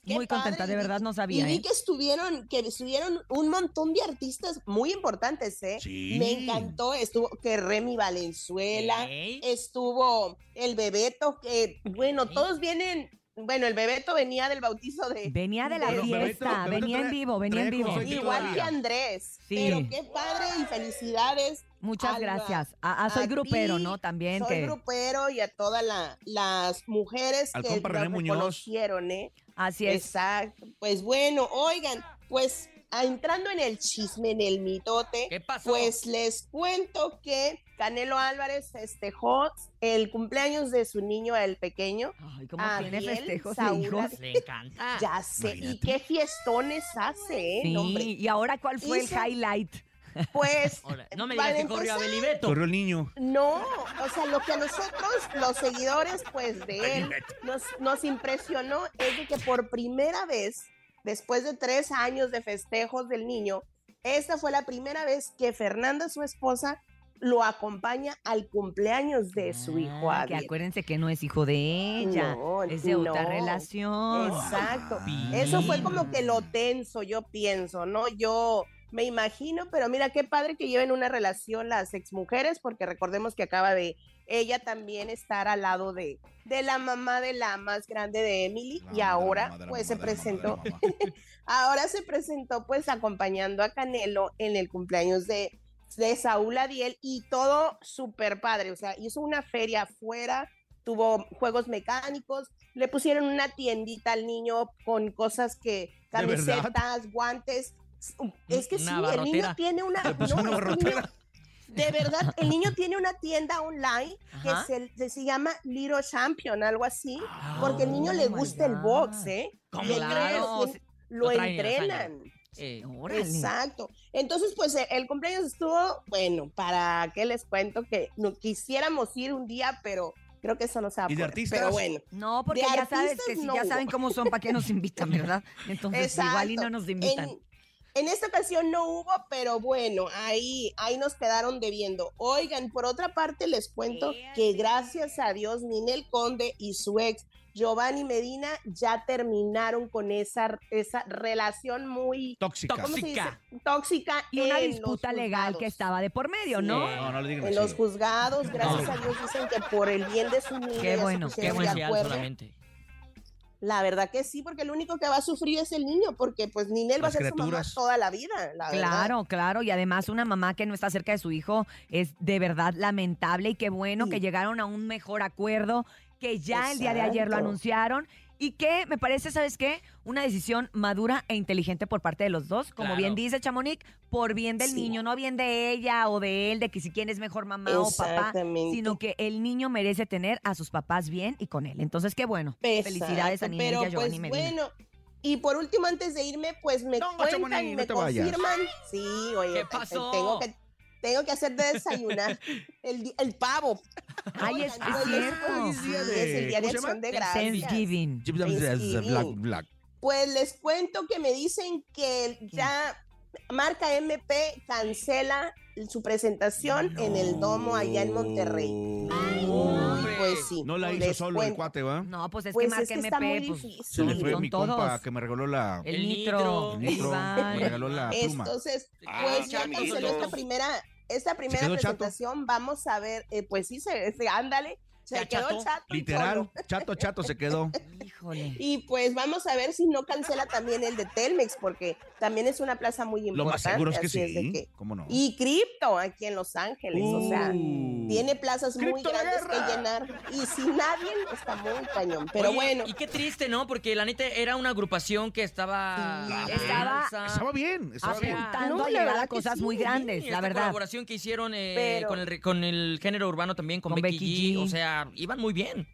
Speaker 4: Muy contenta,
Speaker 19: padre,
Speaker 4: de
Speaker 19: y
Speaker 4: verdad no
Speaker 19: Y
Speaker 4: sabía.
Speaker 19: vi
Speaker 4: ¿eh?
Speaker 19: que estuvieron, que estuvieron un montón de artistas muy importantes, ¿eh?
Speaker 5: Sí.
Speaker 19: Me encantó, estuvo que Remy Valenzuela, estuvo el Bebeto, que, bueno, todos vienen, bueno, el Bebeto venía del bautizo de...
Speaker 4: Venía de la
Speaker 19: Pero
Speaker 4: fiesta,
Speaker 5: Bebeto- Bebeto
Speaker 4: venía en vivo, venía en vivo.
Speaker 19: Igual
Speaker 5: todavía.
Speaker 19: que Andrés.
Speaker 4: Sí.
Speaker 19: Pero qué padre y felicidades.
Speaker 4: Muchas
Speaker 19: a
Speaker 4: gracias. Ah, ah, soy
Speaker 19: a
Speaker 4: grupero,
Speaker 19: ti,
Speaker 4: ¿no? También
Speaker 19: Soy
Speaker 4: que
Speaker 19: grupero y a todas la- las mujeres
Speaker 5: Al
Speaker 19: que reconocieron, ¿eh?
Speaker 4: así es.
Speaker 19: Exacto. Pues bueno, oigan, pues ah, entrando en el chisme, en el mitote,
Speaker 6: ¿Qué pasó?
Speaker 19: pues les cuento que Canelo Álvarez festejó el cumpleaños de su niño, el pequeño.
Speaker 4: Ay, cómo tiene festejos de hijos.
Speaker 6: Le encanta.
Speaker 19: Ya sé, y qué fiestones hace, ¿eh?
Speaker 4: Sí,
Speaker 19: hombre.
Speaker 4: y ahora cuál fue
Speaker 19: Hizo-
Speaker 4: el highlight.
Speaker 19: Pues
Speaker 6: no me digas que corrió a Belibeto.
Speaker 5: Corrió el niño.
Speaker 19: No, o sea, lo que a nosotros, los seguidores, pues, de él, nos, nos impresionó es de que por primera vez, después de tres años de festejos del niño, esta fue la primera vez que Fernanda, su esposa, lo acompaña al cumpleaños de su hijo
Speaker 4: Ah, que
Speaker 19: Abel.
Speaker 4: acuérdense que no es hijo de ella,
Speaker 19: No,
Speaker 4: es de otra relación.
Speaker 19: Exacto.
Speaker 6: Bien.
Speaker 19: Eso fue como que lo tenso, yo pienso, ¿no? Yo me imagino, pero mira qué padre que lleven una relación las exmujeres, porque recordemos que acaba de ella también estar al lado de, de la mamá de la más grande de Emily
Speaker 5: La
Speaker 19: y
Speaker 5: mamá de la
Speaker 19: ahora
Speaker 5: mamá de la
Speaker 19: pues
Speaker 5: mamá
Speaker 19: se
Speaker 5: de la mamá de la
Speaker 19: presentó,
Speaker 5: mamá.
Speaker 19: ahora se presentó pues acompañando a Canelo en el cumpleaños de, de Saúl Adiel y todo súper padre, o sea, hizo una feria afuera, tuvo juegos mecánicos, le pusieron una tiendita al niño con cosas que, camisetas, guantes. Es que
Speaker 6: Una
Speaker 19: sí, el niño tiene una... No, el niño- de verdad, el niño tiene una tienda online que
Speaker 4: Ajá.
Speaker 19: se, se- se llama Little Champion, algo así, porque al niño
Speaker 4: Oh
Speaker 19: le
Speaker 4: my
Speaker 19: gusta el box, ¿eh?
Speaker 6: ¿Cómo
Speaker 19: Y el niño
Speaker 4: Claro,
Speaker 19: lo, lo entrenan.
Speaker 6: Eh,
Speaker 4: Órale.
Speaker 19: Exacto. Entonces, pues eh, el cumpleaños estuvo, bueno, para que les cuento que no quisiéramos ir un día, pero creo que eso no se va a
Speaker 5: ¿Y de
Speaker 19: poder.
Speaker 5: artistas?
Speaker 19: Pero bueno.
Speaker 4: No, porque ya sabes que si
Speaker 19: no
Speaker 4: ya
Speaker 19: hubo.
Speaker 4: saben cómo son, ¿para qué nos invitan, verdad? Entonces igual y no nos invitan.
Speaker 19: En, en esta ocasión no hubo, pero bueno, ahí, ahí nos quedaron debiendo. Oigan, por otra parte les cuento que gracias a Dios Ninel Conde y su ex Giovanni Medina ya terminaron con esa, esa relación muy
Speaker 5: Tóxica.
Speaker 19: ¿cómo se dice?
Speaker 6: Tóxica.
Speaker 19: tóxica
Speaker 4: Y una disputa legal que estaba de por medio,
Speaker 19: Sí.
Speaker 4: ¿no?
Speaker 5: No, no le digan
Speaker 19: En
Speaker 5: así.
Speaker 19: los juzgados, gracias a Dios, dicen que por el bien de su niño
Speaker 4: Qué bueno,
Speaker 19: se
Speaker 4: qué
Speaker 6: qué
Speaker 19: pusieron
Speaker 6: buen
Speaker 19: de
Speaker 6: señal
Speaker 19: acuerdo.
Speaker 6: solamente.
Speaker 19: La verdad que sí, porque el único que va a sufrir es el niño, porque pues Ninel va a
Speaker 5: Las
Speaker 19: ser su mamá toda la vida, la verdad.
Speaker 4: Claro, claro, y además una mamá que no está cerca de su hijo es de verdad lamentable y qué bueno
Speaker 19: Sí.
Speaker 4: que llegaron a un mejor acuerdo, que ya el día de ayer lo anunciaron y que me parece, ¿sabes qué? Una decisión madura e inteligente por parte de los dos, como
Speaker 6: Claro.
Speaker 4: bien dice Chamonix, por bien del
Speaker 19: Sí.
Speaker 4: niño, no bien de ella o de él, de que si quién es mejor mamá o papá,
Speaker 19: Exactamente.
Speaker 4: sino que el niño merece tener a sus papás bien y con él. Entonces, qué bueno. Felicidades a
Speaker 19: Exacto,
Speaker 4: Ninel y a Giovanni
Speaker 19: pues
Speaker 4: Medina.
Speaker 19: bueno, y por último, antes de irme, pues me
Speaker 5: No,
Speaker 19: cuentan
Speaker 5: Chamonix,
Speaker 19: y
Speaker 5: no
Speaker 19: me
Speaker 5: te vayas.
Speaker 19: confirman. Sí, oye,
Speaker 6: ¿Qué pasó?
Speaker 19: Tengo que, tengo que hacer de desayunar el, el pavo.
Speaker 4: Ay, es, es
Speaker 19: pues,
Speaker 4: cierto.
Speaker 5: Es
Speaker 19: es el día de acción de gracias.
Speaker 4: Thanksgiving.
Speaker 19: Thanksgiving.
Speaker 5: Black, black.
Speaker 19: Pues les cuento que me dicen que ya marca MP cancela su presentación en el domo allá en Monterrey.
Speaker 6: hombre.
Speaker 19: Pues sí.
Speaker 5: No la hizo
Speaker 19: les
Speaker 5: solo el
Speaker 19: cuento.
Speaker 5: cuate, ¿va?
Speaker 4: No, pues es
Speaker 19: Pues
Speaker 4: que
Speaker 19: es
Speaker 4: marca
Speaker 19: que
Speaker 4: MP,
Speaker 19: está muy
Speaker 4: pues
Speaker 19: difícil.
Speaker 5: Se le fue
Speaker 4: son
Speaker 5: mi
Speaker 4: todos.
Speaker 5: compa que me regaló la...
Speaker 4: El,
Speaker 6: El
Speaker 4: nitro,
Speaker 6: nitro.
Speaker 4: el
Speaker 5: nitro, me regaló la pluma.
Speaker 19: Entonces,
Speaker 6: Ah,
Speaker 19: pues ya
Speaker 6: chamito.
Speaker 19: canceló esta primera, esta primera
Speaker 5: chato?
Speaker 19: presentación. Vamos a ver, eh, pues sí, se, se- ándale. Se quedó chato.
Speaker 5: Literal,
Speaker 19: solo.
Speaker 5: chato, chato se quedó.
Speaker 4: Híjole.
Speaker 19: Y pues vamos a ver si no cancela también el de Telmex, porque también es una plaza muy importante.
Speaker 5: Lo más seguro es que sí.
Speaker 19: que-
Speaker 5: ¿Cómo no?
Speaker 19: Y Crypto aquí en Los Ángeles, o sea,
Speaker 5: Uh.
Speaker 19: tiene plazas muy
Speaker 6: la
Speaker 19: grandes que llenar. Y sin nadie está muy cañón. Pero
Speaker 6: Oye,
Speaker 19: bueno.
Speaker 6: Y qué triste, ¿no? Porque la neta era una agrupación que estaba.
Speaker 4: Estaba-
Speaker 6: alza.
Speaker 5: Estaba bien, estaba bien.
Speaker 4: Apuntando
Speaker 19: No,
Speaker 4: a
Speaker 19: la
Speaker 4: cosas
Speaker 19: sí.
Speaker 4: muy grandes,
Speaker 6: Sí,
Speaker 4: la verdad.
Speaker 6: colaboración que hicieron eh,
Speaker 19: Pero-
Speaker 6: con, el, con el género urbano también, con,
Speaker 4: Con
Speaker 6: Becky,
Speaker 4: Becky
Speaker 6: G.
Speaker 4: G.
Speaker 6: O sea, iban muy bien.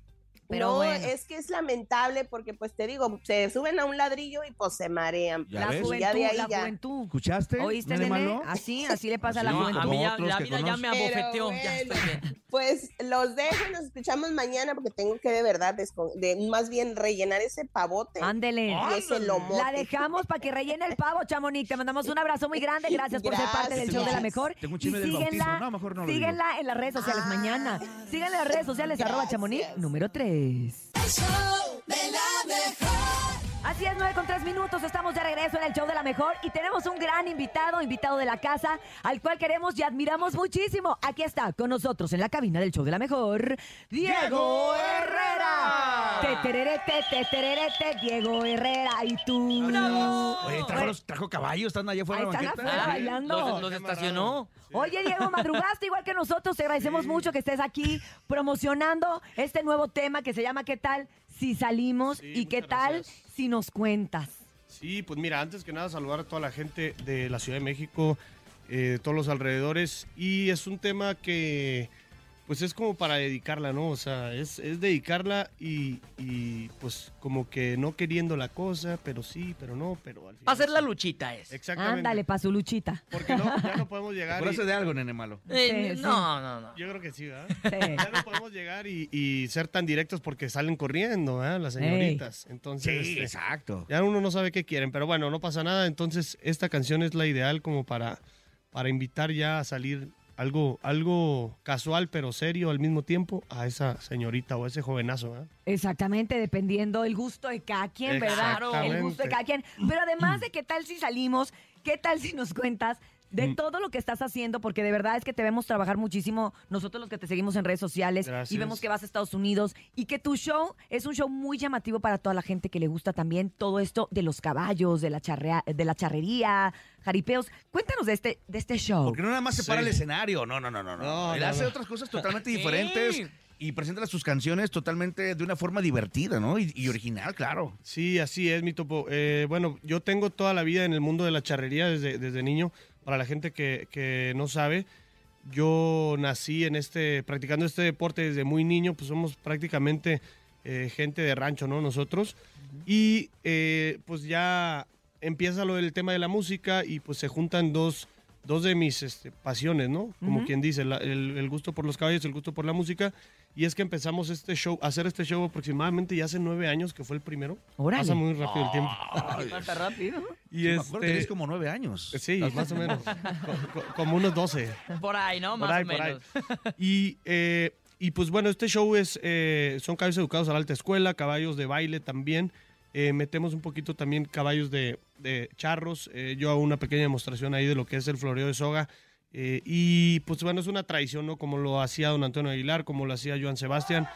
Speaker 4: Pero
Speaker 19: no,
Speaker 4: bueno.
Speaker 19: es que es lamentable porque, pues te digo, se suben a un ladrillo y pues se marean.
Speaker 5: Ya
Speaker 4: La
Speaker 5: ves.
Speaker 4: Juventud,
Speaker 19: ya de ahí
Speaker 4: la
Speaker 19: ya.
Speaker 4: juventud.
Speaker 5: ¿Escuchaste?
Speaker 4: ¿Oíste,
Speaker 5: nene malo?
Speaker 4: Así, así le pasa a la
Speaker 6: No,
Speaker 4: juventud.
Speaker 6: a mí ya, la vida ya me abofeteó.
Speaker 19: Pero
Speaker 6: Ya estoy bien.
Speaker 19: Pues los dejo y nos escuchamos mañana porque tengo que de verdad, de, más bien rellenar ese pavote
Speaker 4: Ándele.
Speaker 19: y ese lomo.
Speaker 4: La dejamos para que rellene el pavo, Chamonix. Te mandamos un abrazo muy grande. Gracias por ser parte del show de la mejor.
Speaker 5: Tengo un
Speaker 4: Y
Speaker 5: del
Speaker 4: síguenla,
Speaker 5: No, mejor no
Speaker 4: síguenla en las redes sociales mañana. Síganla en las redes sociales, arroba Chamonix, número 3.
Speaker 2: El show de la mejor.
Speaker 4: Así es, 9 con 3 minutos. Estamos de regreso en el show de la mejor y tenemos un gran invitado, invitado de la casa, al cual queremos y admiramos muchísimo. Aquí está con nosotros en la cabina del show de la mejor, Diego Herrera. Te tererete, te tererete, Diego Herrera. ¿Y tú?
Speaker 5: Oye, trajo, los- trajo caballos, están allá afuera
Speaker 4: Ahí
Speaker 5: de la
Speaker 4: están
Speaker 5: banqueta.
Speaker 4: afuera bailando.
Speaker 6: Los, los estacionó.
Speaker 4: Oye, Diego, madrugaste igual que nosotros. Te agradecemos mucho que estés aquí promocionando este nuevo tema que se llama ¿Qué tal si salimos? y qué tal si nos cuentas.
Speaker 20: Sí, pues mira, antes que nada saludar a toda la gente de la Ciudad de México, eh, de todos los alrededores. Y es un tema que, pues es como para dedicarla, ¿no? O sea, es, es dedicarla y, y, pues como que no queriendo la cosa, pero sí, pero no, pero al final.
Speaker 6: Para hacer la luchita es.
Speaker 20: Exactamente.
Speaker 4: Ándale, pa' su luchita.
Speaker 20: Porque no, ya no podemos llegar. y-
Speaker 5: Acuérdate de algo, nene malo.
Speaker 6: Eh,
Speaker 4: Sí, sí.
Speaker 6: no, no, no.
Speaker 20: Yo creo que sí, ¿verdad?
Speaker 4: Sí.
Speaker 20: Ya no podemos llegar y, y ser tan directos porque salen corriendo, ¿verdad? Las señoritas. Entonces,
Speaker 5: Sí,
Speaker 20: este,
Speaker 5: exacto.
Speaker 20: ya uno no sabe qué quieren, pero bueno, no pasa nada. Entonces, esta canción es la ideal como para, para invitar ya a salir algo, algo casual pero serio al mismo tiempo a esa señorita o a ese jovenazo, ¿verdad?
Speaker 4: Exactamente, dependiendo el gusto de cada quien, ¿verdad? El gusto de cada quien. Pero además de qué tal si salimos, qué tal si nos cuentas de
Speaker 20: Mm.
Speaker 4: todo lo que estás haciendo, porque de verdad es que te vemos trabajar muchísimo, nosotros los que te seguimos en redes sociales, y vemos que vas a Estados Unidos, y que tu show es un show muy llamativo para toda la gente que le gusta también todo esto de los caballos, de la, charrea- de la charrería, jaripeos. Cuéntanos de este, de este show.
Speaker 5: Porque no nada más se para
Speaker 20: Sí.
Speaker 5: el escenario. No, no, no, no. no. Él
Speaker 20: no,
Speaker 5: hace
Speaker 20: no.
Speaker 5: otras cosas totalmente diferentes y presenta sus canciones totalmente de una forma divertida, ¿no? Y, y original, claro.
Speaker 20: Sí, así es, mi topo. Eh, bueno, yo tengo toda la vida en el mundo de la charrería desde, desde niño. Para la gente que, que no sabe, yo nací en este, practicando este deporte desde muy niño, pues somos prácticamente eh, gente de rancho, ¿no? Nosotros. Y eh, pues ya empieza lo del tema de la música y pues se juntan dos, dos de mis este, pasiones, ¿no? Como quien dice, la- el, el gusto por los caballos, el gusto por la música. Y es que empezamos este show, a hacer este show aproximadamente ya hace nueve años, que fue el primero.
Speaker 4: Órale.
Speaker 20: Pasa muy rápido el tiempo.
Speaker 6: Pasa rápido.
Speaker 20: y
Speaker 5: Sí, me
Speaker 20: este-
Speaker 5: acuerdo, como nueve años.
Speaker 20: Sí, más o menos. Co- co- como unos doce.
Speaker 6: Por ahí, ¿no?
Speaker 20: Por
Speaker 6: Más
Speaker 20: ahí,
Speaker 6: o
Speaker 20: por ahí.
Speaker 6: menos.
Speaker 20: Y, eh, y pues bueno, este show es, eh, son caballos educados a la alta escuela, caballos de baile también. Eh, metemos un poquito también caballos de, de charros. Eh, yo hago una pequeña demostración ahí de lo que es el floreo de soga. Eh, y pues bueno, es una tradición, ¿no? Como lo hacía don Antonio Aguilar, como lo hacía Joan Sebastián.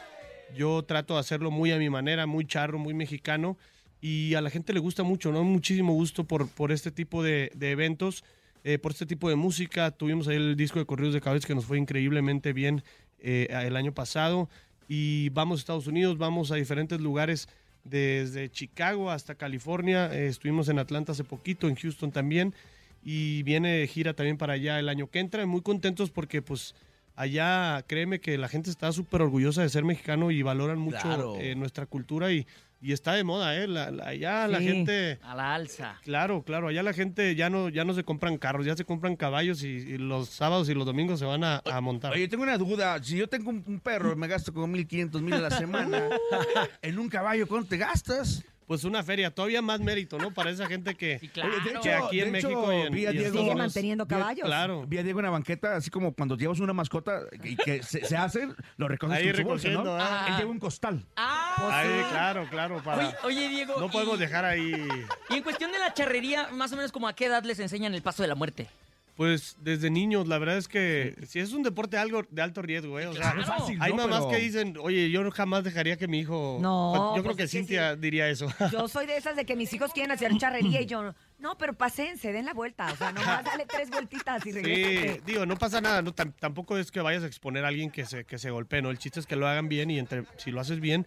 Speaker 20: Yo trato de hacerlo muy a mi manera, muy charro, muy mexicano. Y a la gente le gusta mucho, ¿no? Muchísimo gusto por, por este tipo de, de eventos, eh, por este tipo de música. Tuvimos ahí el disco de Corridos de Caballos que nos fue increíblemente bien eh, el año pasado. Y vamos a Estados Unidos, vamos a diferentes lugares desde Chicago hasta California. Eh, estuvimos en Atlanta hace poquito, en Houston también. Y viene gira también para allá el año que entra. Muy contentos porque pues allá créeme que la gente está súper orgullosa de ser mexicano y valoran mucho
Speaker 5: Claro.
Speaker 20: eh, nuestra cultura y, y está de moda, ¿eh? La- la- allá la gente...
Speaker 6: A la alza.
Speaker 20: Claro, claro, allá la gente ya no, ya no se compran carros, ya se compran caballos y, y los sábados y los domingos se van a, a montar.
Speaker 5: Oye, tengo una duda. Si yo tengo un, un perro, me gasto como 1.500 mil a la semana. en un caballo, ¿cuánto te gastas?
Speaker 20: Pues una feria, todavía más mérito, ¿no? Para esa gente que,
Speaker 6: claro.
Speaker 5: Oye, de
Speaker 20: que aquí en
Speaker 5: de hecho,
Speaker 20: México y en,
Speaker 5: vi a
Speaker 20: y en
Speaker 5: Diego-
Speaker 4: Sigue manteniendo caballos.
Speaker 20: Claro.
Speaker 5: Vi a Diego en la banqueta, así como cuando llevas una mascota y que se, se hace, lo recoges
Speaker 20: Ahí
Speaker 5: con su bolsa, ¿no?
Speaker 20: recogiendo.
Speaker 5: Él lleva un costal.
Speaker 6: Ah,
Speaker 20: Ahí, claro, claro, para...
Speaker 6: Oye, oye, Diego.
Speaker 20: no podemos
Speaker 6: y-
Speaker 20: dejar ahí...
Speaker 6: Y en cuestión de la charrería, más o menos como a qué edad les enseñan el paso de la muerte.
Speaker 20: Pues desde niños, la verdad es que si es un deporte algo de alto riesgo, ¿eh? O sea,
Speaker 7: Claro. Es fácil,
Speaker 20: hay
Speaker 7: ¿no?
Speaker 20: mamás
Speaker 7: Pero-
Speaker 20: que dicen, oye, yo jamás dejaría que mi hijo.
Speaker 4: No,
Speaker 20: Pues, yo creo
Speaker 4: pues
Speaker 20: que Cintia diría eso.
Speaker 4: Yo soy de esas de que mis hijos quieren hacer charrería y yo, no, pero paséense, den la vuelta. O sea, nomás dale tres vueltitas y
Speaker 20: Sí, digo, no pasa nada, no, tam- tampoco es que vayas a exponer a alguien que se, que se golpee, ¿no? El chiste es que lo hagan bien y entre, si lo haces bien,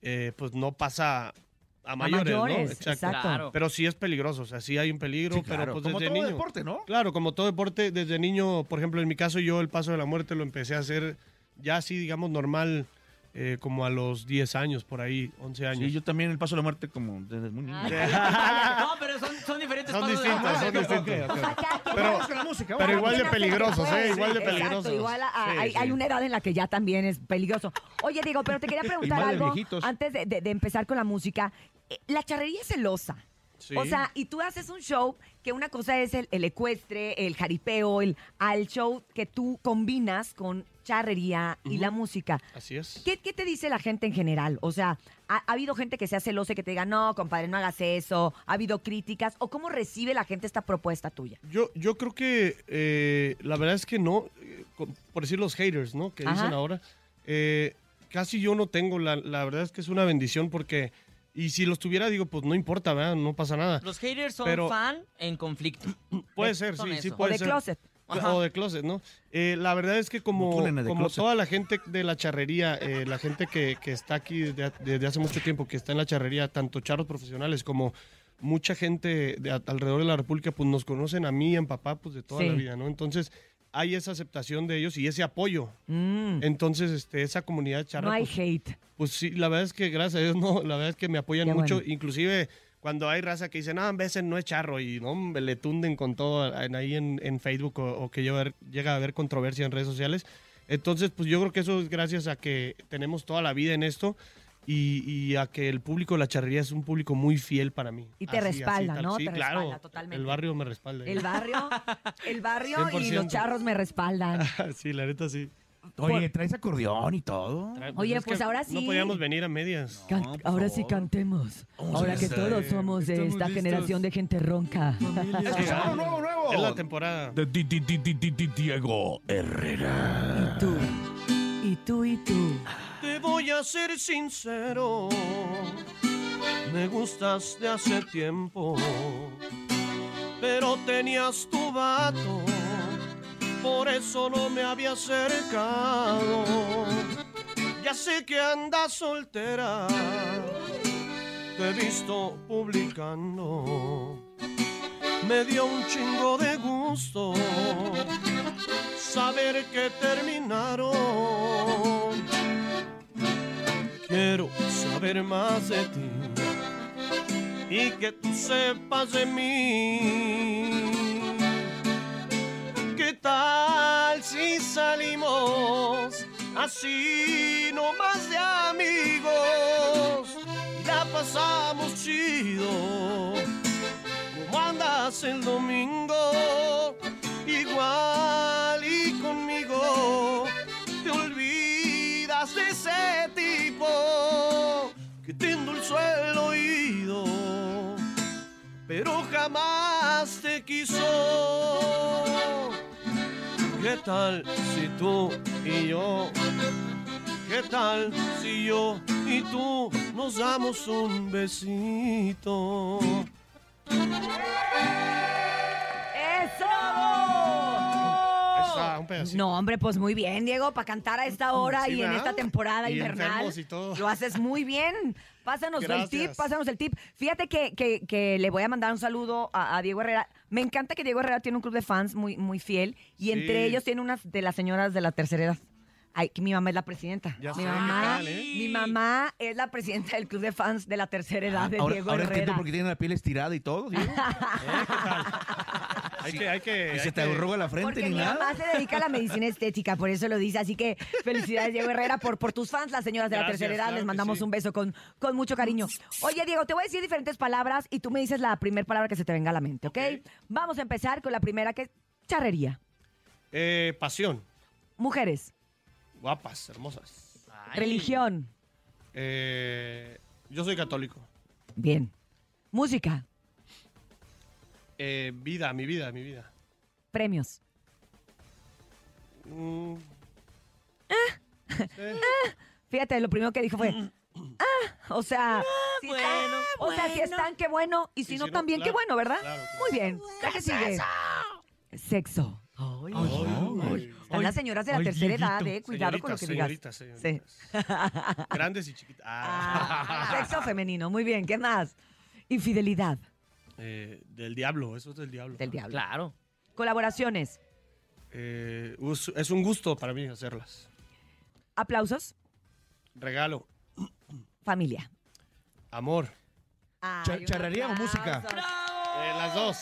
Speaker 20: eh, pues no pasa a mayores,
Speaker 4: mayores,
Speaker 20: ¿no?
Speaker 4: exacto. Claro.
Speaker 20: Pero sí es peligroso, o sea, sí hay un peligro,
Speaker 7: Sí, claro,
Speaker 20: pero pues
Speaker 7: como
Speaker 20: desde
Speaker 7: todo
Speaker 20: niño.
Speaker 7: deporte, ¿no?
Speaker 20: Claro, como todo deporte, desde niño, por ejemplo, en mi caso, yo el paso de la muerte lo empecé a hacer ya así, digamos, normal, eh, como a los 10 años, por ahí, 11 años.
Speaker 7: Sí, yo también el paso de la muerte como desde muy niño.
Speaker 6: No, pero son, son diferentes
Speaker 20: Son
Speaker 6: pasos de la
Speaker 20: distintos, son
Speaker 6: muerte.
Speaker 20: distintos.
Speaker 7: Ok, ok.
Speaker 20: Pero,
Speaker 7: Vamos con la música,
Speaker 20: pero igual de peligrosos, ¿eh? Igual de
Speaker 4: sí,
Speaker 20: peligrosos.
Speaker 4: Exacto, igual a-
Speaker 20: Sí,
Speaker 4: hay,
Speaker 20: sí.
Speaker 4: hay una edad en la que ya también es peligroso. Oye, Diego, pero te quería preguntar algo
Speaker 7: viejitos.
Speaker 4: antes de, de- de empezar con la música. Eh, La charrería es celosa.
Speaker 20: Sí.
Speaker 4: O sea, y tú haces un show que una cosa es el, el ecuestre, el jaripeo, el al show que tú combinas con charrería y la música.
Speaker 20: Así es.
Speaker 4: ¿Qué, qué te dice la gente en general? O sea, ¿ha, ha habido gente que sea celosa y que te diga, no, compadre, no hagas eso? ¿Ha habido críticas? ¿O cómo recibe la gente esta propuesta tuya?
Speaker 20: Yo, yo creo que eh, la verdad es que no, eh, con- por decir los haters, ¿no? Que
Speaker 4: Ajá.
Speaker 20: dicen ahora, eh, casi yo no tengo, la, la verdad es que es una bendición porque, y si los tuviera, digo, pues no importa, ¿verdad? No pasa nada.
Speaker 6: Los haters son
Speaker 20: Pero-
Speaker 6: fan en conflicto.
Speaker 20: Puede ser, sí, sí puede
Speaker 4: o de
Speaker 20: ser.
Speaker 4: closet.
Speaker 6: Ajá.
Speaker 20: O de closet, ¿no? Eh, la verdad es que como,
Speaker 7: Como
Speaker 20: toda la gente de la charrería, eh, la gente que, que está aquí desde, desde hace mucho tiempo, que está en la charrería, tanto charros profesionales como mucha gente de a- alrededor de la República, pues nos conocen a mí y a mi papá pues de toda
Speaker 4: Sí.
Speaker 20: la vida, ¿no? Entonces hay esa aceptación de ellos y ese apoyo.
Speaker 4: Mm,
Speaker 20: Entonces, este, esa comunidad charra,
Speaker 4: no hay
Speaker 20: pues,
Speaker 4: hate.
Speaker 20: pues sí, la verdad es que gracias a Dios, no, la verdad es que me apoyan
Speaker 4: Qué
Speaker 20: mucho,
Speaker 4: bueno.
Speaker 20: inclusive cuando hay raza que dice, no, a veces no es charro y no, hombre, le tunden con todo ahí en, en Facebook o, o que llega a, haber, llega a haber controversia en redes sociales. Entonces, pues yo creo que eso es gracias a que tenemos toda la vida en esto y, y a que el público de la charrería es un público muy fiel para mí.
Speaker 4: Y te
Speaker 20: Así, así,
Speaker 4: respalda,
Speaker 20: tal-
Speaker 4: ¿no?
Speaker 20: Sí,
Speaker 4: Te
Speaker 20: claro.
Speaker 4: respalda totalmente.
Speaker 20: El barrio me respalda.
Speaker 4: El barrio, el barrio y los
Speaker 20: 100%.
Speaker 4: charros me respaldan.
Speaker 20: sí, la neta sí.
Speaker 7: Oye, traes acordeón y todo.
Speaker 4: Oye,
Speaker 20: es
Speaker 4: pues
Speaker 20: que
Speaker 4: ahora sí.
Speaker 20: No podíamos venir a medias.
Speaker 4: Can-
Speaker 7: No, por
Speaker 4: ahora sí
Speaker 7: favor.
Speaker 4: cantemos. Ahora que todos somos de
Speaker 7: Estamos
Speaker 4: esta
Speaker 7: listos.
Speaker 4: generación de gente ronca.
Speaker 7: Nuevo, nuevo, nuevo.
Speaker 20: Es la temporada.
Speaker 7: De Di- Di- Di- Di- Di- Di- Diego Herrera.
Speaker 4: tú, y tú, y tú.
Speaker 20: Te voy a ser sincero, me gustas de hace tiempo, pero tenías tu vato, por eso no me había acercado. Ya sé que andas soltera, te he visto publicando, me dio un chingo de gusto saber que terminaron. Quiero saber más de ti y que tú sepas de mí. ¿Qué tal si salimos así nomás de amigos y la pasamos chido? ¿Cómo andas el domingo? Igual y conmigo te olvidas de ese tipo que te endulzó el oído, pero jamás te quiso. ¿Qué tal si tú y yo? ¿Qué tal si yo y tú nos damos un besito?
Speaker 4: ¡Eso!
Speaker 20: Está, un pedacito.
Speaker 4: No, hombre, pues muy bien, Diego, para cantar a esta hora
Speaker 20: Sí,
Speaker 4: y en esta temporada
Speaker 20: Y
Speaker 4: invernal.
Speaker 20: y todo.
Speaker 4: Lo haces muy bien. Pásanos el tip, pásanos el tip. Fíjate que, que- que le voy a mandar un saludo a, a Diego Herrera. Me encanta que Diego Herrera tiene un club de fans muy, muy fiel y
Speaker 20: Sí.
Speaker 4: entre ellos tiene unas de las señoras de la tercera edad. Ay, que mi mamá es la presidenta.
Speaker 20: Ya
Speaker 4: mi
Speaker 20: sé,
Speaker 4: mamá,
Speaker 20: ¿qué tal, eh?
Speaker 4: mi mamá es la presidenta del club de fans de la tercera edad de
Speaker 7: Ahora,
Speaker 4: Diego
Speaker 7: ahora
Speaker 4: Herrera.
Speaker 7: entiendo por qué tiene la piel estirada y todo. Diego.
Speaker 20: Hay que, hay que.
Speaker 7: Y se te arruga la frente
Speaker 4: Porque
Speaker 7: ni
Speaker 4: mi
Speaker 7: nada.
Speaker 4: mamá se dedica a la medicina estética, por eso lo dice. Así que felicidades, Diego Herrera, por, por tus fans, las señoras de la
Speaker 20: Gracias,
Speaker 4: tercera edad.
Speaker 20: claro
Speaker 4: Les
Speaker 20: que
Speaker 4: mandamos
Speaker 20: sí.
Speaker 4: un beso con, con mucho cariño. Oye, Diego, te voy a decir diferentes palabras y tú me dices la primera palabra que se te venga a la mente, ¿ok? Vamos a empezar con la primera que es charrería.
Speaker 20: Eh, pasión.
Speaker 4: Mujeres,
Speaker 20: Guapas, hermosas.
Speaker 4: religión,
Speaker 20: Eh, yo soy católico.
Speaker 4: bien. Música,
Speaker 20: Eh, vida, mi vida, mi vida.
Speaker 4: Premios.
Speaker 21: Mm,
Speaker 4: Fíjate, lo primero que dijo fue. Ah, o sea, si están, o sea, si están, qué bueno. Y si
Speaker 21: Y
Speaker 4: no,
Speaker 21: si no,
Speaker 4: también, qué bueno, ¿verdad?
Speaker 21: claro, claro.
Speaker 4: Muy bien. ¿Ya que sigue? Sexo. Ay, ay. Están las señoras de la
Speaker 21: ay,
Speaker 4: tercera edad, eh. Cuidado con lo que digas.
Speaker 21: Señoritas, señoritas, Grandes y chiquitas. Ah.
Speaker 4: Sí. Sexo femenino. Muy bien. ¿Qué más? Infidelidad.
Speaker 21: Eh, del diablo, eso es del diablo.
Speaker 4: Del diablo.
Speaker 6: Claro.
Speaker 4: Colaboraciones.
Speaker 21: Eh, es un gusto para mí hacerlas.
Speaker 4: Aplausos.
Speaker 21: Regalo,
Speaker 4: Familia.
Speaker 21: amor.
Speaker 5: Cha-
Speaker 4: Ay, un
Speaker 5: ¿Charrería o
Speaker 4: aplauso.
Speaker 5: música?
Speaker 21: Eh, las dos.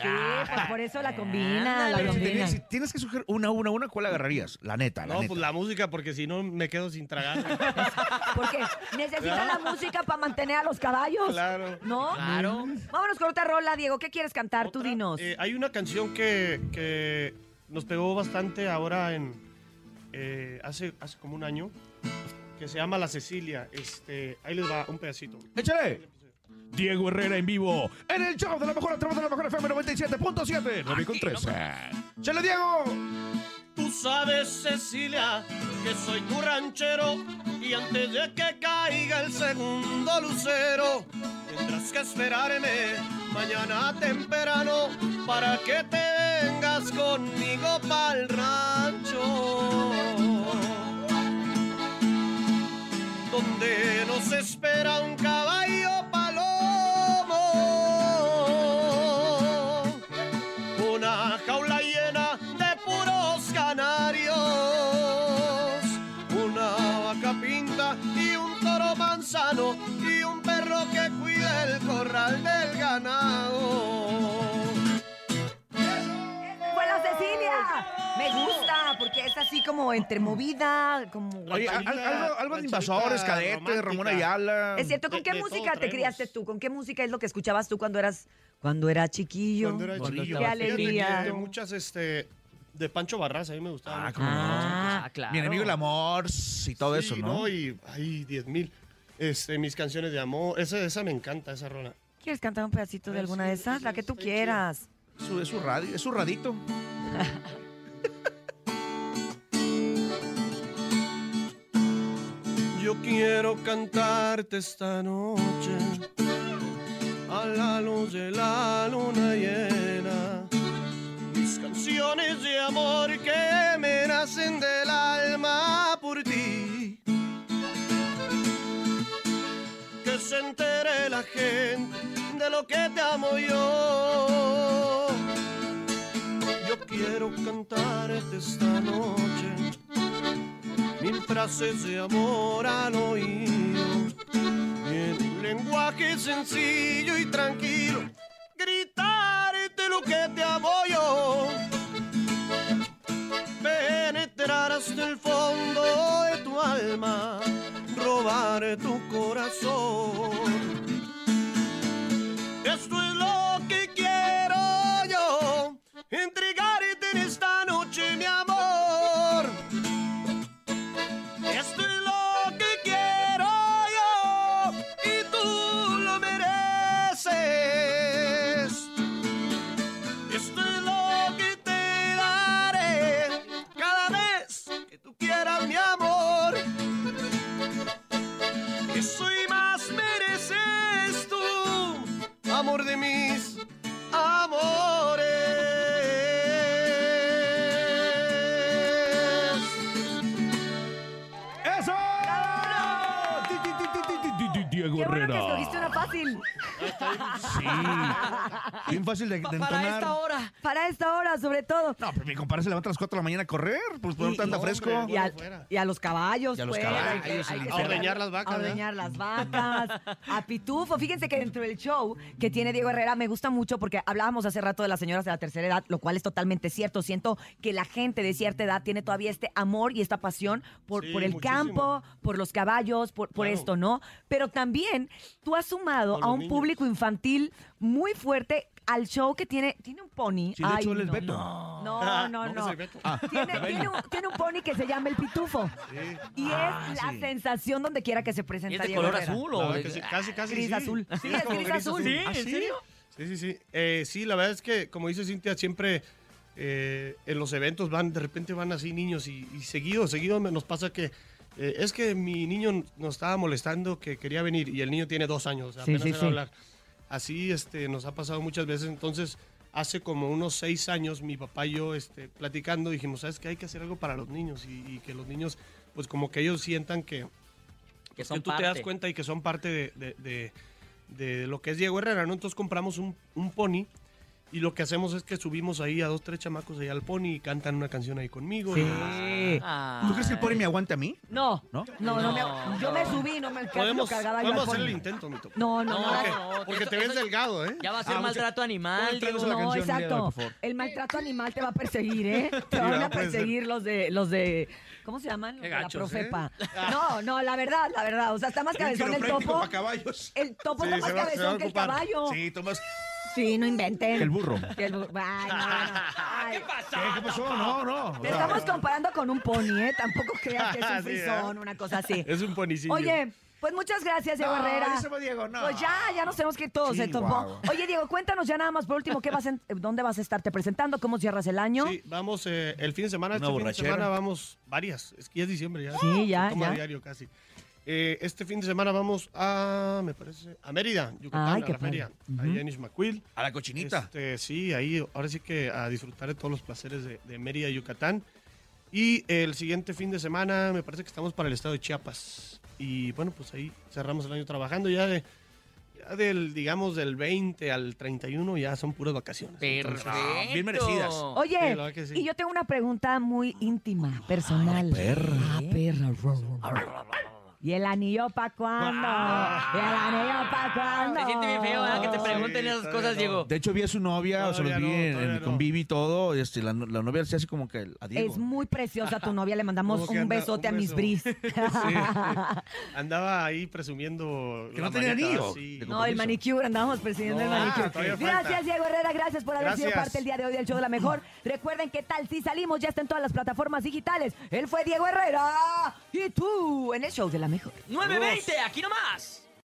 Speaker 4: Sí, pues por eso la combina, la
Speaker 5: Pero si,
Speaker 4: combina.
Speaker 5: tenías- si tienes que sugerir una, una, una, ¿cuál agarrarías? La neta, la
Speaker 21: No,
Speaker 5: neta.
Speaker 21: pues la música, porque si no me quedo sin tragar.
Speaker 4: Porque necesitan la música para mantener a los caballos.
Speaker 21: Claro.
Speaker 4: ¿No?
Speaker 6: Claro.
Speaker 4: Vámonos con otra rola, Diego. ¿Qué quieres cantar? Tú dinos.
Speaker 21: Eh, hay una canción que, que nos pegó bastante ahora en eh, hace, hace como un año que se llama La Cecilia. Este, ahí les va un pedacito.
Speaker 5: ¡Échale! Diego Herrera en vivo en el show de la mejor a través de la mejor FM 97.7, 9 con 13. ¡Chale, Diego!
Speaker 20: Tú sabes, Cecilia, que soy tu ranchero y antes de que caiga el segundo lucero, tendrás que esperarme mañana temprano para que te vengas conmigo pa'l rancho. Donde nos espera un caballo y un perro que cuida el corral del ganado.
Speaker 4: ¡Fue la Cecilia! Me gusta, porque es así como entre movida, como...
Speaker 5: Oye, al- al- algo, algo de invasores, cadetes, Ramón Ayala.
Speaker 4: Es cierto, ¿con qué música te criaste tú? ¿Con qué música es lo que escuchabas tú cuando eras cuando era chiquillo?
Speaker 21: Cuando era chiquillo.
Speaker 4: Qué
Speaker 21: Fíjate
Speaker 4: alegría.
Speaker 21: que muchas, este, de Pancho Barras, a mí me gustaban.
Speaker 5: Ah, cómo no.
Speaker 6: Ah, claro.
Speaker 5: Mi enemigo el amor y todo
Speaker 21: Sí,
Speaker 5: eso, ¿no?
Speaker 21: Y, ay, diez mil. Este, mis canciones de amor. Esa, esa me encanta, esa rola.
Speaker 4: ¿Quieres cantar un pedacito de alguna de esas? La que tú quieras.
Speaker 5: Es su, es su radio, es su radito.
Speaker 20: Yo quiero cantarte esta noche a la luz de la luna llena. Mis canciones de amor que me nacen del alma por se entere la gente de lo que te amo yo. Yo quiero cantarte esta noche mil frases de amor al oído. Y en un lenguaje sencillo y tranquilo, gritarte lo que te amo yo. Penetrar hasta el fondo de tu alma, robar tu corazón. Esto es lo que quiero yo, entregarte
Speaker 5: Sí. Bien fácil de, de
Speaker 6: Para esta hora.
Speaker 4: Para esta hora, sobre todo.
Speaker 5: No, pero mi compadre se levanta a las 4 de la mañana a correr, pues por
Speaker 4: Y-
Speaker 5: tanta
Speaker 21: no,
Speaker 5: fresco.
Speaker 4: Y a, y los caballos,
Speaker 5: Y a los
Speaker 4: pues,
Speaker 5: caballos,
Speaker 4: hay que- hay que
Speaker 5: a
Speaker 21: ordeñar las vacas,
Speaker 4: A ordeñar las vacas, a Pitufo. Fíjense que dentro del show que tiene Diego Herrera me gusta mucho porque hablábamos hace rato de las señoras de la tercera edad, lo cual es totalmente cierto. Siento que la gente de cierta edad tiene todavía este amor y esta pasión por,
Speaker 21: Sí,
Speaker 4: por el
Speaker 21: muchísimo.
Speaker 4: campo, por los caballos, por, por
Speaker 21: Claro.
Speaker 4: esto, ¿no? Pero también tú has sumado a
Speaker 21: los
Speaker 4: un
Speaker 21: niños.
Speaker 4: público infantil muy fuerte al show que tiene, tiene un pony.
Speaker 5: Sí, de hecho, él es
Speaker 4: no.
Speaker 5: Beto.
Speaker 4: No, no, no.
Speaker 21: Beto.
Speaker 4: Tiene, tiene un, tiene un pony que se llama el Pitufo.
Speaker 21: Sí.
Speaker 4: Y
Speaker 5: Ah,
Speaker 4: es la
Speaker 5: sí.
Speaker 4: sensación donde quiera que se presenta.
Speaker 6: ¿Y es de
Speaker 4: Diego
Speaker 6: color
Speaker 4: Herrera.
Speaker 6: azul
Speaker 21: La
Speaker 6: o
Speaker 21: verdad
Speaker 6: de-
Speaker 21: que sí, casi, casi.
Speaker 4: Gris
Speaker 21: sí.
Speaker 4: azul. Sí, es
Speaker 21: como
Speaker 4: gris azul.
Speaker 6: ¿Sí?
Speaker 21: ¿Ah,
Speaker 6: ¿En serio?
Speaker 21: Sí, sí, sí. Eh, sí, la verdad es que, como dice Cintia, siempre
Speaker 20: eh, en los eventos van, de repente van así niños y, y seguido, seguido me- nos pasa que eh, es que mi niño nos estaba molestando que quería venir y el niño tiene dos años, o sea,
Speaker 4: Sí,
Speaker 20: apenas
Speaker 4: sí, sí.
Speaker 20: hablar. Así este, nos ha pasado muchas veces, entonces hace como unos seis años mi papá y yo este, platicando dijimos, ¿sabes qué? Hay que hacer algo para los niños y, y que los niños, pues como que ellos sientan que,
Speaker 6: Que son
Speaker 20: tú te das cuenta y que son parte de, de- de- de lo que es Diego Herrera, ¿no? Entonces compramos un, un pony y lo que hacemos es que subimos ahí a dos, tres chamacos ahí al pony y cantan una canción ahí conmigo.
Speaker 4: Sí.
Speaker 20: y-
Speaker 7: ¿Tú crees que el pony me aguanta a mí?
Speaker 4: No,
Speaker 7: ¿No?
Speaker 4: no, no, me- yo me subí, no me alcanzo, yo
Speaker 20: podemos
Speaker 4: al
Speaker 20: hacer
Speaker 4: pony.
Speaker 20: el intento, Mito.
Speaker 4: No, no, no.
Speaker 20: Porque,
Speaker 6: no,
Speaker 20: porque
Speaker 6: eso-
Speaker 20: te ves
Speaker 6: eso-
Speaker 20: delgado, ¿eh?
Speaker 6: Ya va a ser
Speaker 20: Ah,
Speaker 6: maltrato animal,
Speaker 20: ¿Cómo traes
Speaker 6: Diego.
Speaker 20: la
Speaker 4: No,
Speaker 20: canción,
Speaker 4: exacto. El maltrato animal te va a perseguir, ¿eh? Te van
Speaker 20: va,
Speaker 4: a perseguir los de, los de, ¿cómo se llaman? Los de la
Speaker 7: gachos,
Speaker 4: Profepa. No, no, la verdad, la verdad. O sea, está más cabezón el topo. El topo está más
Speaker 20: a
Speaker 4: cabezón que el caballo.
Speaker 7: Sí, Tomás.
Speaker 4: Sí, no inventen.
Speaker 7: Que el burro.
Speaker 4: Que el burro. Ay, no, no. Ay,
Speaker 7: ¿Qué, ¿Qué pasó? No, no.
Speaker 4: Te estamos comparando con un pony, ¿eh? Tampoco creas que es un
Speaker 20: Sí, ¿eh?
Speaker 4: frisón, una cosa así.
Speaker 20: Es un ponicillo.
Speaker 4: Oye, pues muchas gracias, Diego
Speaker 7: No,
Speaker 4: Herrera.
Speaker 7: díselo, Diego, no.
Speaker 4: Pues ya, ya nos tenemos que ir todos,
Speaker 7: Sí,
Speaker 4: ¿eh, Topo?
Speaker 7: guau.
Speaker 4: Oye, Diego, cuéntanos ya nada más por último, ¿qué vas en- ¿dónde vas a estarte presentando? ¿Cómo cierras el año?
Speaker 20: Sí, vamos eh, el fin de semana,
Speaker 7: Una
Speaker 20: este fin de
Speaker 7: borrachera.
Speaker 20: semana vamos varias. Es que ya es diciembre ya.
Speaker 4: Sí, ya,
Speaker 20: Se toma
Speaker 4: ya.
Speaker 20: diario casi. Eh, este fin de semana vamos a, me parece, a Mérida, Yucatán,
Speaker 4: Ay,
Speaker 20: a
Speaker 4: qué
Speaker 20: la feria.
Speaker 4: Ujú.
Speaker 20: Allá en Ismaquil.
Speaker 7: A la cochinita.
Speaker 20: Este, sí, ahí ahora sí que a disfrutar de todos los placeres de, de Mérida, Yucatán. Y el siguiente fin de semana me parece que estamos para el estado de Chiapas. Y bueno, pues ahí cerramos el año trabajando ya de... Ya del, digamos, del 20 al 31 ya son puras vacaciones. Entonces,
Speaker 6: Perfecto.
Speaker 7: bien merecidas.
Speaker 4: Oye,
Speaker 20: sí.
Speaker 4: y yo tengo una pregunta muy íntima, personal.
Speaker 7: perra.
Speaker 4: Ah, perra. ¿Y el anillo pa' cuándo? ¿Y el anillo pa' cuándo?
Speaker 6: Se siente bien feo, ¿verdad? Que te
Speaker 20: Sí,
Speaker 6: pregunten esas cosas,
Speaker 20: no.
Speaker 6: Diego.
Speaker 7: De hecho, vi a su novia, o sea, los
Speaker 20: Todavía
Speaker 7: vi
Speaker 20: no,
Speaker 7: en-
Speaker 20: todavía
Speaker 7: en-
Speaker 20: no.
Speaker 7: con Vivi y todo. Este, la, la novia se hace como que a Diego.
Speaker 4: Es muy preciosa tu novia, le mandamos
Speaker 20: ¿Cómo que
Speaker 4: un
Speaker 20: anda?
Speaker 4: besote
Speaker 20: Un
Speaker 4: a Miss
Speaker 20: beso.
Speaker 4: Bris.
Speaker 20: Sí. Andaba ahí presumiendo.
Speaker 7: Que
Speaker 20: la
Speaker 7: no tenía
Speaker 20: manita,
Speaker 7: anillo.
Speaker 20: sí.
Speaker 7: De
Speaker 4: No, el manicure, andábamos persiguiendo el
Speaker 20: No,
Speaker 4: manicure.
Speaker 20: todavía falta.
Speaker 4: Gracias, Diego Herrera, gracias por haber sido
Speaker 20: Gracias.
Speaker 4: parte el día de hoy del show de la mejor. Recuerden que tal si salimos, ya está en todas las plataformas digitales. Él fue Diego Herrera y tú en el show de la mejor.
Speaker 6: 920, aquí nomás.